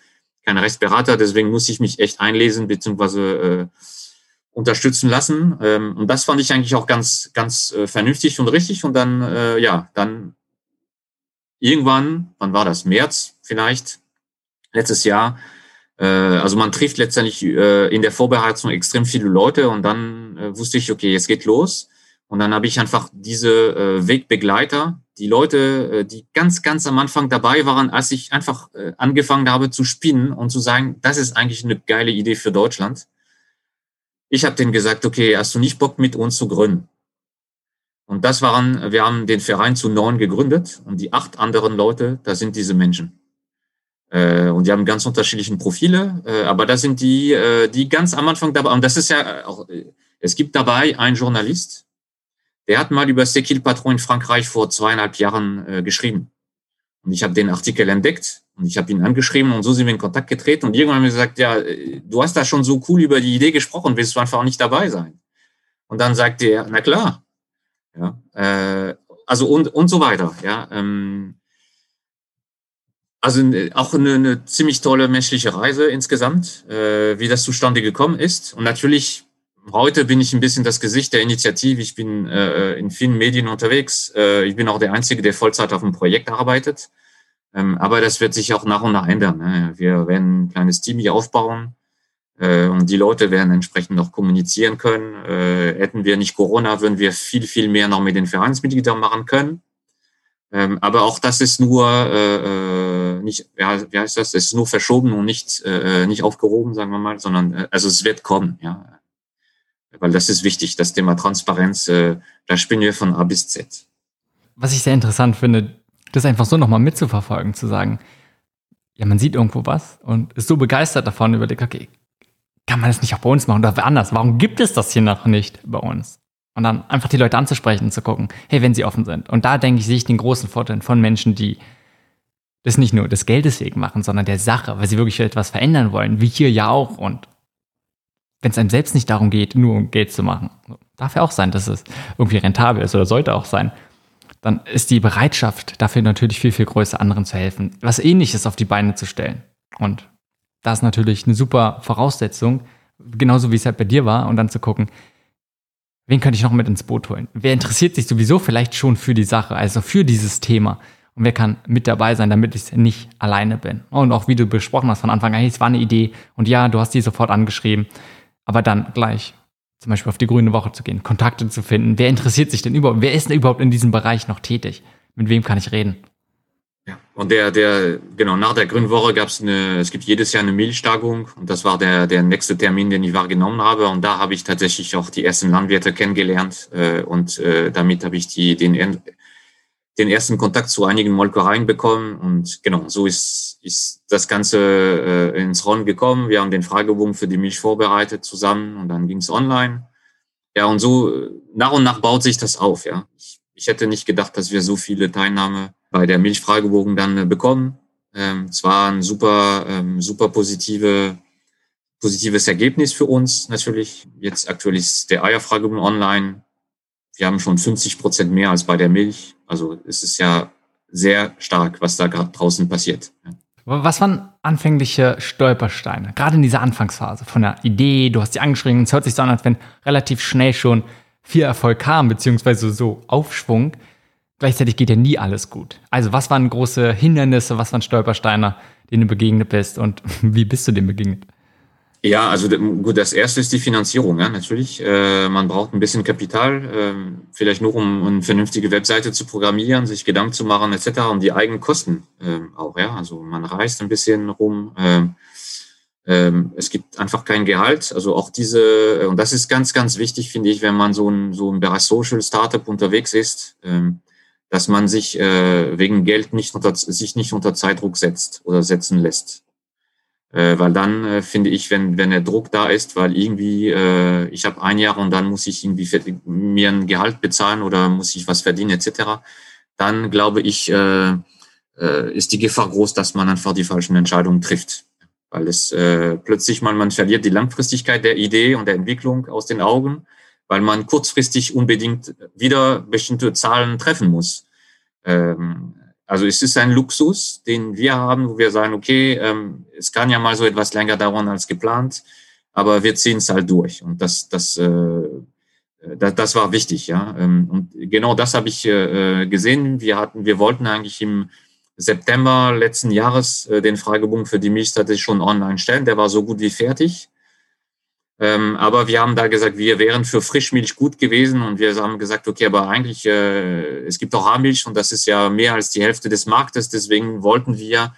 kein Rechtsberater, deswegen muss ich mich echt einlesen bzw. Äh, unterstützen lassen. Ähm, und das fand ich eigentlich auch ganz, ganz äh, vernünftig und richtig. Und dann, äh, ja, dann irgendwann, wann war das? März vielleicht, letztes Jahr. Äh, also man trifft letztendlich äh, in der Vorbereitung extrem viele Leute und dann äh, wusste ich, okay, jetzt geht los. Und dann habe ich einfach diese äh, Wegbegleiter, die Leute, äh, die ganz, ganz am Anfang dabei waren, als ich einfach äh, angefangen habe zu spinnen und zu sagen, das ist eigentlich eine geile Idee für Deutschland. Ich habe denen gesagt, okay, hast du nicht Bock mit uns zu gründen? Und das waren, wir haben den Verein zu neun gegründet und die acht anderen Leute, das sind diese Menschen. Äh, und die haben ganz unterschiedlichen Profile, aber das sind die, die ganz am Anfang dabei, und das ist ja auch, es gibt dabei einen Journalist, der hat mal über Sekil Patron in Frankreich vor zweieinhalb Jahren äh, geschrieben. Und ich habe den Artikel entdeckt und ich habe ihn angeschrieben und so sind wir in Kontakt getreten. Und irgendwann haben wir gesagt, ja, äh, du hast da schon so cool über die Idee gesprochen, willst du einfach nicht dabei sein? Und dann sagte er, na klar. Ja, äh, also und, und so weiter. Ja, ähm, also äh, auch eine, eine ziemlich tolle menschliche Reise insgesamt, äh, wie das zustande gekommen ist. Und natürlich heute bin ich ein bisschen das Gesicht der Initiative. Ich bin äh, in vielen Medien unterwegs. Äh, ich bin auch der Einzige, der Vollzeit auf einem Projekt arbeitet. Ähm, aber das wird sich auch nach und nach ändern. Ne? Wir werden ein kleines Team hier aufbauen äh, und die Leute werden entsprechend noch kommunizieren können. Äh, hätten wir nicht Corona, würden wir viel, viel mehr noch mit den Vereinsmitgliedern machen können. Ähm, aber auch das ist nur äh, äh nicht, ja, wie heißt das? Es ist nur verschoben und nicht äh, nicht aufgehoben, sagen wir mal, sondern äh, also es wird kommen. Ja, weil das ist wichtig, das Thema Transparenz, äh, da spielen wir von A bis Z. Was ich sehr interessant finde, das einfach so nochmal mitzuverfolgen, zu sagen, ja, man sieht irgendwo was und ist so begeistert davon, überlegt, okay, kann man das nicht auch bei uns machen oder anders? Warum gibt es das hier noch nicht bei uns? Und dann einfach die Leute anzusprechen und zu gucken, hey, wenn sie offen sind. Und da denke ich, sehe ich den großen Vorteil von Menschen, die das nicht nur des Geldes wegen machen, sondern der Sache, weil sie wirklich etwas verändern wollen, wie hier ja auch. Und wenn es einem selbst nicht darum geht, nur um Geld zu machen, darf ja auch sein, dass es irgendwie rentabel ist oder sollte auch sein, dann ist die Bereitschaft dafür natürlich viel, viel größer, anderen zu helfen, was ähnliches auf die Beine zu stellen. Und das ist natürlich eine super Voraussetzung, genauso wie es halt bei dir war, und dann zu gucken, wen könnte ich noch mit ins Boot holen? Wer interessiert sich sowieso vielleicht schon für die Sache, also für dieses Thema? Und wer kann mit dabei sein, damit ich nicht alleine bin? Und auch wie du besprochen hast von Anfang an, es war eine Idee und ja, du hast die sofort angeschrieben aber dann gleich zum Beispiel auf die Grüne Woche zu gehen, Kontakte zu finden. Wer interessiert sich denn überhaupt? Wer ist denn überhaupt in diesem Bereich noch tätig? Mit wem kann ich reden? Ja. Und der, der, genau, nach der Grünwoche gab es eine, es gibt jedes Jahr eine Milchtagung und das war der, der nächste Termin, den ich wahrgenommen habe. Und da habe ich tatsächlich auch die ersten Landwirte kennengelernt äh, und äh, damit habe ich die, den, den ersten Kontakt zu einigen Molkereien bekommen. Und genau, so ist, ist das Ganze äh, ins Rollen gekommen. Wir haben den Fragebogen für die Milch vorbereitet zusammen und dann ging es online. Ja, und so nach und nach baut sich das auf, ja. Ich, ich hätte nicht gedacht, dass wir so viele Teilnahme bei der Milchfragebogen dann äh, bekommen. Ähm, es war ein super, ähm, super positive, positives Ergebnis für uns natürlich. Jetzt aktuell ist der Eierfragebogen online. Wir haben schon 50 Prozent mehr als bei der Milch. Also es ist ja sehr stark, was da gerade draußen passiert. Was waren anfängliche Stolpersteine, gerade in dieser Anfangsphase von der Idee? Du hast die angeschrieben, es hört sich so an, als wenn relativ schnell schon viel Erfolg kam, beziehungsweise so Aufschwung. Gleichzeitig geht ja nie alles gut. Also, was waren große Hindernisse, was waren Stolpersteine, denen du begegnet bist und wie bist du dem begegnet? Ja, also gut, das erste ist die Finanzierung, ja, natürlich. Äh, man braucht ein bisschen Kapital, äh, vielleicht nur um eine vernünftige Webseite zu programmieren, sich Gedanken zu machen, etc. und die eigenen Kosten äh, auch, ja. Also man reist ein bisschen rum. Ähm, ähm, es gibt einfach kein Gehalt. Also auch diese, und das ist ganz, ganz wichtig, finde ich, wenn man so ein, so ein Bereich Social Startup unterwegs ist, ähm, dass man sich äh, wegen Geld nicht unter, sich nicht unter Zeitdruck setzt oder setzen lässt. Äh, weil dann äh, finde ich, wenn, wenn der Druck da ist, weil irgendwie äh, ich habe ein Jahr und dann muss ich irgendwie mir ein Gehalt bezahlen oder muss ich was verdienen etc., dann glaube ich, äh, äh, ist die Gefahr groß, dass man einfach die falschen Entscheidungen trifft. Weil es äh, plötzlich mal, man verliert die Langfristigkeit der Idee und der Entwicklung aus den Augen, weil man kurzfristig unbedingt wieder bestimmte Zahlen treffen muss. Ähm, also es ist ein Luxus, den wir haben, wo wir sagen, okay, ähm, es kann ja mal so etwas länger dauern als geplant, aber wir ziehen es halt durch. Und das, das, äh, das, das war wichtig, ja. Ähm, und genau das habe ich äh, gesehen. Wir hatten, wir wollten eigentlich im September letzten Jahres äh, den Fragebogen für die Milch tatsächlich schon online stellen. Der war so gut wie fertig. Ähm, aber wir haben da gesagt, wir wären für Frischmilch gut gewesen und wir haben gesagt, okay, aber eigentlich, äh, es gibt auch Haarmilch und das ist ja mehr als die Hälfte des Marktes. Deswegen wollten wir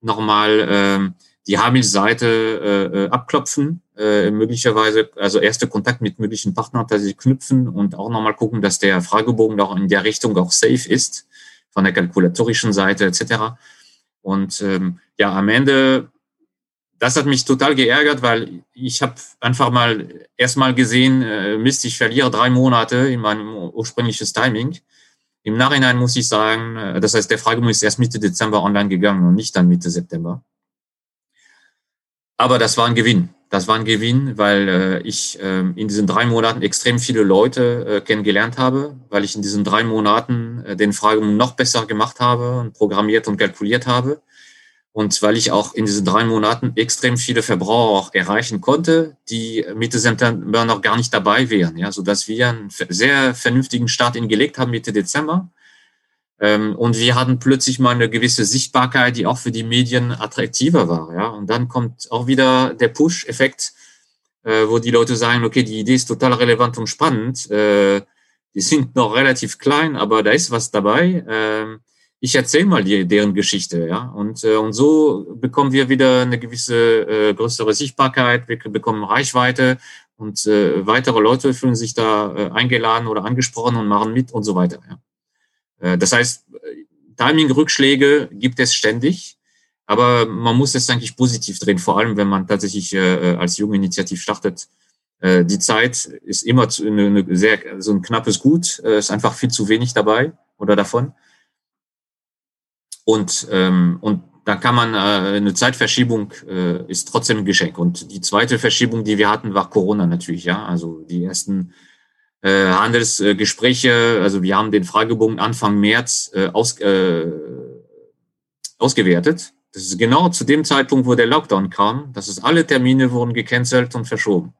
nochmal äh, die Haarmilchseite äh, äh, abklopfen, äh, möglicherweise, also erste Kontakt mit möglichen Partnern tatsächlich knüpfen und auch nochmal gucken, dass der Fragebogen auch in der Richtung auch safe ist, von der kalkulatorischen Seite etc. Und ähm, ja, am Ende das hat mich total geärgert, weil ich habe einfach mal erstmal gesehen, äh, Mist, ich verliere drei Monate in meinem ursprüngliches Timing. Im Nachhinein muss ich sagen, äh, das heißt, der Fragebogen ist erst Mitte Dezember online gegangen und nicht dann Mitte September. Aber das war ein Gewinn. Das war ein Gewinn, weil äh, ich äh, in diesen drei Monaten extrem viele Leute äh, kennengelernt habe, weil ich in diesen drei Monaten äh, den Fragebogen noch besser gemacht habe und programmiert und kalkuliert habe und weil ich auch in diesen drei Monaten extrem viele Verbraucher auch erreichen konnte, die Mitte September noch gar nicht dabei wären, ja, so dass wir einen sehr vernünftigen Start hingelegt haben Mitte Dezember. Ähm, und wir hatten plötzlich mal eine gewisse Sichtbarkeit, die auch für die Medien attraktiver war, ja. Und dann kommt auch wieder der Push-Effekt, äh, wo die Leute sagen, okay, die Idee ist total relevant und spannend. Äh, die sind noch relativ klein, aber da ist was dabei. Ich erzähle mal die, deren Geschichte, ja. Und, äh, und so bekommen wir wieder eine gewisse äh, größere Sichtbarkeit, wir bekommen Reichweite und äh, weitere Leute fühlen sich da äh, eingeladen oder angesprochen und machen mit und so weiter. Ja. Äh, das heißt, Timing-Rückschläge gibt es ständig, aber man muss es eigentlich positiv drehen, vor allem wenn man tatsächlich äh, äh als junge Initiative startet. Äh, die Zeit ist immer zu, eine, eine sehr so ein knappes Gut, äh, ist einfach viel zu wenig dabei oder davon. Und, ähm, und da kann man, äh, eine Zeitverschiebung äh, ist trotzdem ein Geschenk. Und die zweite Verschiebung, die wir hatten, war Corona natürlich, ja. Also die ersten äh, Handelsgespräche, also wir haben den Fragebogen Anfang März äh, aus, äh, ausgewertet. Das ist genau zu dem Zeitpunkt, wo der Lockdown kam. Das ist alle Termine wurden gecancelt und verschoben.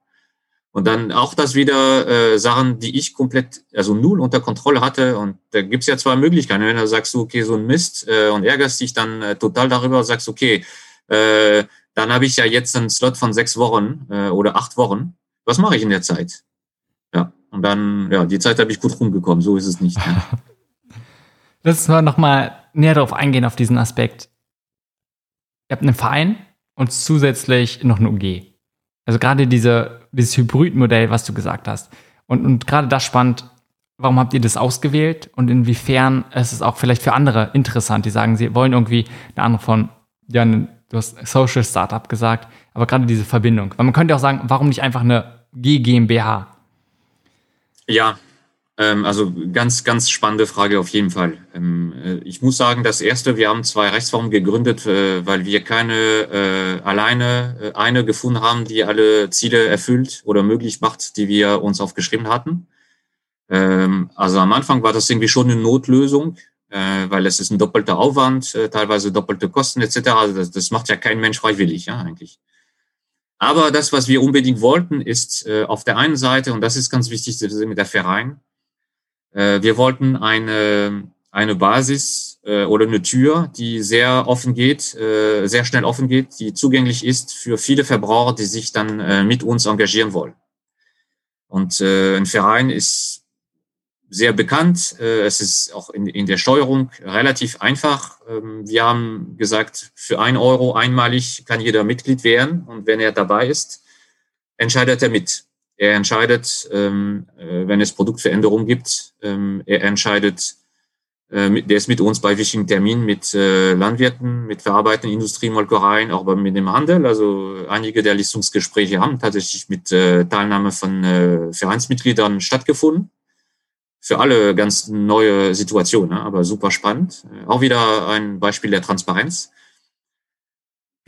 Und dann auch das wieder äh, Sachen, die ich komplett, also null unter Kontrolle hatte. Und da gibt's ja zwei Möglichkeiten. Wenn du sagst, okay, so ein Mist äh, und ärgerst dich dann äh, total darüber, sagst, okay, äh, dann habe ich ja jetzt einen Slot von sechs Wochen äh, oder acht Wochen. Was mache ich in der Zeit? Ja, und dann, ja, die Zeit habe ich gut rumgekommen. So ist es nicht. Ja. Das war nochmal näher darauf eingehen, auf diesen Aspekt. Ihr habt einen Verein und zusätzlich noch eine UG. Also gerade diese, dieses Hybridmodell, was du gesagt hast. Und, und gerade das spannend, warum habt ihr das ausgewählt und inwiefern ist es auch vielleicht für andere interessant, die sagen, sie wollen irgendwie eine andere von, ja, eine, du hast Social Startup gesagt, aber gerade diese Verbindung. Weil man könnte auch sagen, warum nicht einfach eine GmbH? Ja, also ganz, ganz spannende Frage auf jeden Fall. Ähm, äh, ich muss sagen, das erste, wir haben zwei Rechtsformen gegründet, äh, weil wir keine äh, alleine eine gefunden haben, die alle Ziele erfüllt oder möglich macht, die wir uns aufgeschrieben hatten. Ähm, also am Anfang war das irgendwie schon eine Notlösung, weil es ist ein doppelter Aufwand, teilweise doppelte Kosten etc. Also das, das macht ja kein Mensch freiwillig, ja eigentlich. Aber das, was wir unbedingt wollten, ist auf der einen Seite, und das ist ganz wichtig mit der Verein, äh, wir wollten eine, eine Basis äh, oder eine Tür, die sehr offen geht, äh, sehr schnell offen geht, die zugänglich ist für viele Verbraucher, die sich dann äh, mit uns engagieren wollen. Und äh, ein Verein ist sehr bekannt. Äh, es ist auch in, in der Steuerung relativ einfach. Ähm, wir haben gesagt, für ein Euro einmalig kann jeder Mitglied werden. Und wenn er dabei ist, entscheidet er mit. Er entscheidet, ähm, äh, wenn es Produktveränderungen gibt. Ähm, er entscheidet, äh, der ist mit uns bei wichtigen Terminen mit Landwirten, mit verarbeitenden Industrie, Molkereien, auch mit dem Handel. Also einige der Listungsgespräche haben tatsächlich mit Teilnahme von Vereinsmitgliedern stattgefunden für alle ganz neue Situation, ne? aber super spannend. Auch wieder ein Beispiel der Transparenz.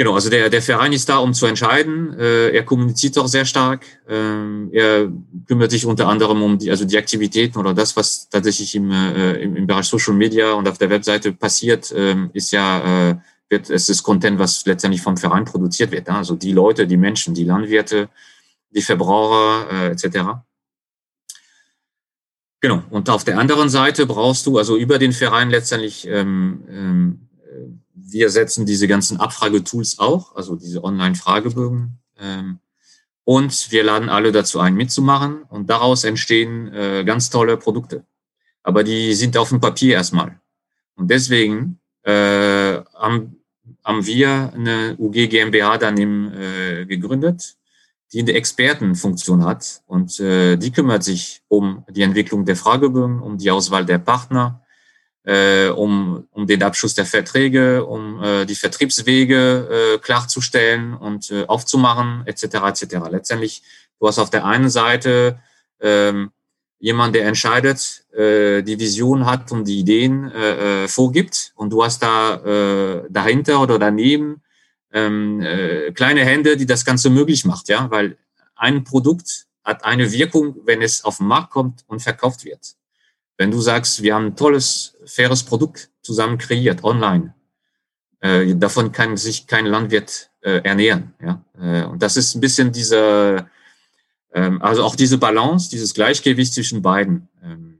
Genau, also der, der Verein ist da, um zu entscheiden. Äh, er kommuniziert auch sehr stark. Ähm, er kümmert sich unter anderem um die, also die Aktivitäten oder das, was tatsächlich im, äh, im, im Bereich Social Media und auf der Webseite passiert, ähm, ist ja, äh, wird, es ist Content, was letztendlich vom Verein produziert wird. Ne? Also die Leute, die Menschen, die Landwirte, die Verbraucher äh, etc. Genau. Und auf der anderen Seite brauchst du, also über den Verein letztendlich, ähm, ähm, wir setzen diese ganzen Abfragetools auch, also diese Online-Fragebögen. Ähm, und wir laden alle dazu ein, mitzumachen. Und daraus entstehen äh, ganz tolle Produkte. Aber die sind auf dem Papier erstmal. Und deswegen äh, haben, haben wir eine UG GmbH daneben äh, gegründet die eine Expertenfunktion hat und äh, die kümmert sich um die Entwicklung der Fragebögen, um die Auswahl der Partner, äh, um, um den Abschluss der Verträge, um äh, die Vertriebswege äh, klarzustellen und äh, aufzumachen, etc. etc. Letztendlich, du hast auf der einen Seite ähm, jemand, der entscheidet, äh, die Vision hat und die Ideen äh, äh, vorgibt, und du hast da äh, dahinter oder daneben ähm, äh, kleine Hände, die das Ganze möglich macht, ja, weil ein Produkt hat eine Wirkung, wenn es auf den Markt kommt und verkauft wird. Wenn du sagst, wir haben ein tolles, faires Produkt zusammen kreiert, online, äh, davon kann sich kein Landwirt äh, ernähren, ja, äh, und das ist ein bisschen diese, ähm, also auch diese Balance, dieses Gleichgewicht zwischen beiden. Ähm,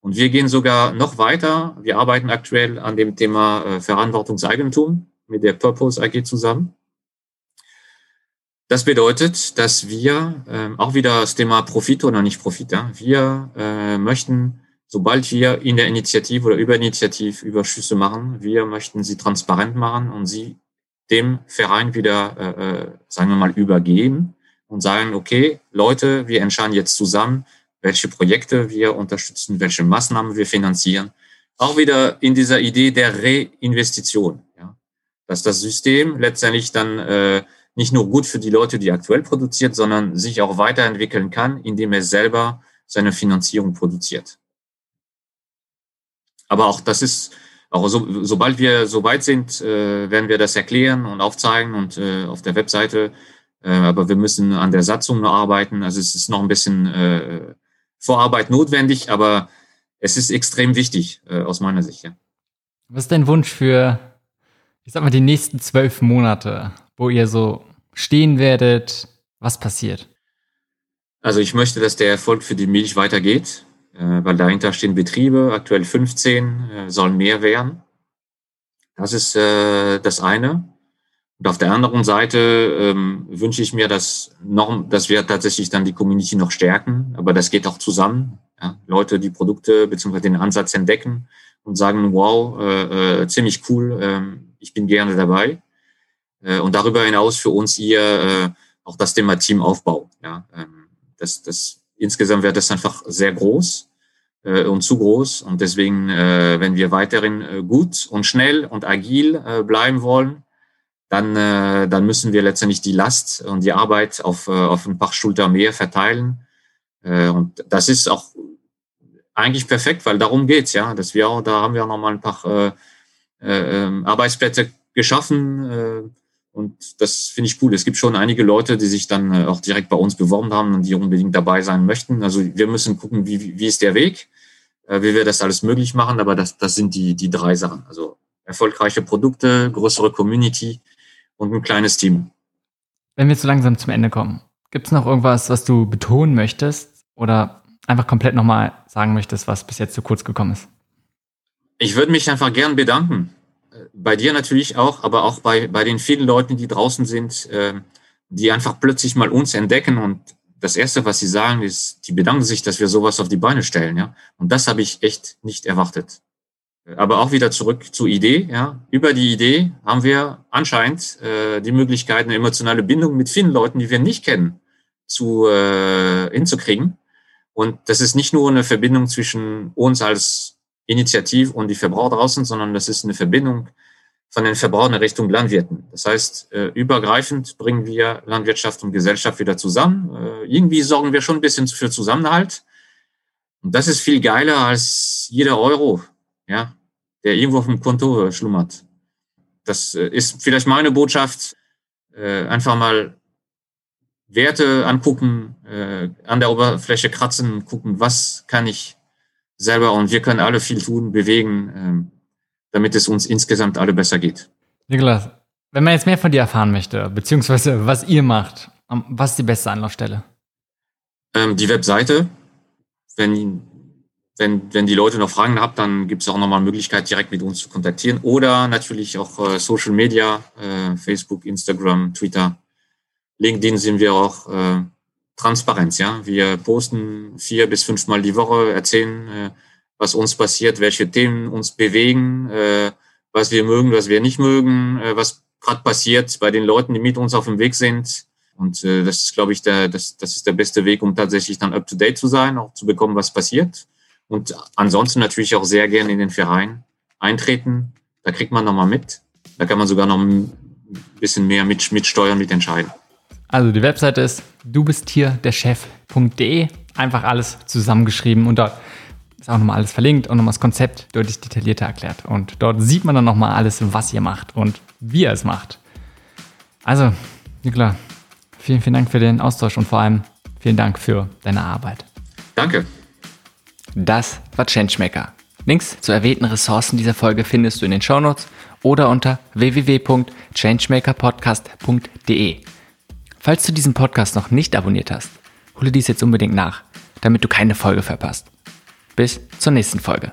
und wir gehen sogar noch weiter. Wir arbeiten aktuell an dem Thema äh, Verantwortungseigentum mit der Purpose AG zusammen. Das bedeutet, dass wir äh, auch wieder das Thema Profit oder nicht Profit, ja, wir äh, möchten, sobald wir in der Initiative oder über Initiativ Überschüsse machen, wir möchten sie transparent machen und sie dem Verein wieder, äh, äh, sagen wir mal, übergeben und sagen, okay, Leute, wir entscheiden jetzt zusammen, welche Projekte wir unterstützen, welche Maßnahmen wir finanzieren. Auch wieder in dieser Idee der Reinvestition. Ja dass das System letztendlich dann äh, nicht nur gut für die Leute, die aktuell produziert, sondern sich auch weiterentwickeln kann, indem er selber seine Finanzierung produziert. Aber auch das ist, auch so, sobald wir so weit sind, äh, werden wir das erklären und aufzeigen und äh, auf der Webseite. Äh, aber wir müssen an der Satzung noch arbeiten. Also es ist noch ein bisschen äh, Vorarbeit notwendig, aber es ist extrem wichtig äh, aus meiner Sicht. Ja. Was ist dein Wunsch für ich sag mal, die nächsten zwölf Monate, wo ihr so stehen werdet, was passiert? Also ich möchte, dass der Erfolg für die Milch weitergeht, weil dahinter stehen Betriebe, aktuell 15, äh, sollen mehr werden. Das ist äh, das eine. Und auf der anderen Seite ähm, wünsche ich mir, dass noch, dass wir tatsächlich dann die Community noch stärken. Aber das geht auch zusammen. Ja? Leute, die Produkte bzw. den Ansatz entdecken und sagen, wow, äh, äh, ziemlich cool, äh, ich bin gerne dabei. Äh, und darüber hinaus für uns hier äh, auch das Thema Teamaufbau. Ja, ähm, das, das insgesamt wird das einfach sehr groß äh, und zu groß. Und deswegen, äh, wenn wir weiterhin äh, gut und schnell und agil äh, bleiben wollen, dann, äh, dann müssen wir letztendlich die Last und die Arbeit auf, äh, auf ein paar Schulter mehr verteilen. Äh, und das ist auch eigentlich perfekt, weil darum geht's ja. Dass wir auch, da haben wir auch nochmal ein paar äh, äh, ähm, Arbeitsplätze geschaffen. Und das finde ich cool. Es gibt schon einige Leute, die sich dann äh, auch direkt bei uns beworben haben und die unbedingt dabei sein möchten. Also wir müssen gucken, wie, wie ist der Weg, äh, wie wir das alles möglich machen. Aber das, das sind die, die drei Sachen. Also erfolgreiche Produkte, größere Community und ein kleines Team. Wenn wir zu langsam zum Ende kommen, gibt es noch irgendwas, was du betonen möchtest oder einfach komplett nochmal sagen möchtest, was bis jetzt zu kurz gekommen ist? Ich würde mich einfach gern bedanken. Bei dir natürlich auch, aber auch bei, bei den vielen Leuten, die draußen sind, äh, die einfach plötzlich mal uns entdecken und das Erste, was sie sagen, ist, die bedanken sich, dass wir sowas auf die Beine stellen, ja. Und das habe ich echt nicht erwartet. Aber auch wieder zurück zur Idee. Ja. Über die Idee haben wir anscheinend äh, die Möglichkeit, eine emotionale Bindung mit vielen Leuten, die wir nicht kennen, zu äh, hinzukriegen. Und das ist nicht nur eine Verbindung zwischen uns als Initiativ und die Verbraucher draußen, sondern das ist eine Verbindung von den Verbrauchern in Richtung Landwirten. Das heißt, äh, übergreifend bringen wir Landwirtschaft und Gesellschaft wieder zusammen. Äh, irgendwie sorgen wir schon ein bisschen für Zusammenhalt. Und das ist viel geiler als jeder Euro, ja, der irgendwo auf dem Konto schlummert. Das äh, ist vielleicht meine Botschaft. Äh, einfach mal Werte angucken, äh, an der Oberfläche kratzen, gucken, was kann ich selber und wir können alle viel tun, bewegen, ähm, damit es uns insgesamt alle besser geht. Niklas, wenn man jetzt mehr von dir erfahren möchte, beziehungsweise was ihr macht, was ist die beste Anlaufstelle? Ähm, die Webseite. Wenn wenn, wenn die Leute noch Fragen haben, dann gibt es auch nochmal Möglichkeit, direkt mit uns zu kontaktieren. Oder natürlich auch äh, Social Media, äh, Facebook, Instagram, Twitter. LinkedIn sind wir auch äh, Transparenz, ja. Wir posten vier bis fünfmal die Woche, erzählen, äh, was uns passiert, welche Themen uns bewegen, äh, was wir mögen, was wir nicht mögen, äh, was gerade passiert bei den Leuten, die mit uns auf dem Weg sind. Und das ist, glaube ich, der, das, das ist der beste Weg, um tatsächlich dann up to date zu sein, auch zu bekommen, was passiert. Und ansonsten natürlich auch sehr gerne in den Verein eintreten. Da kriegt man nochmal mit. Da kann man sogar noch ein bisschen mehr mit, mitsteuern, mitentscheiden. Also die Webseite ist du bist hier der Chef.de. Einfach alles zusammengeschrieben und da ist auch nochmal alles verlinkt und nochmal das Konzept deutlich detaillierter erklärt. Und dort sieht man dann nochmal alles, was ihr macht und wie ihr es macht. Also, Nikla, vielen, vielen Dank für den Austausch und vor allem vielen Dank für deine Arbeit. Danke. Das war Changemaker. Links zu erwähnten Ressourcen dieser Folge findest du in den Shownotes oder unter www.changemakerpodcast.de. Falls du diesen Podcast noch nicht abonniert hast, hole dies jetzt unbedingt nach, damit du keine Folge verpasst. Bis zur nächsten Folge.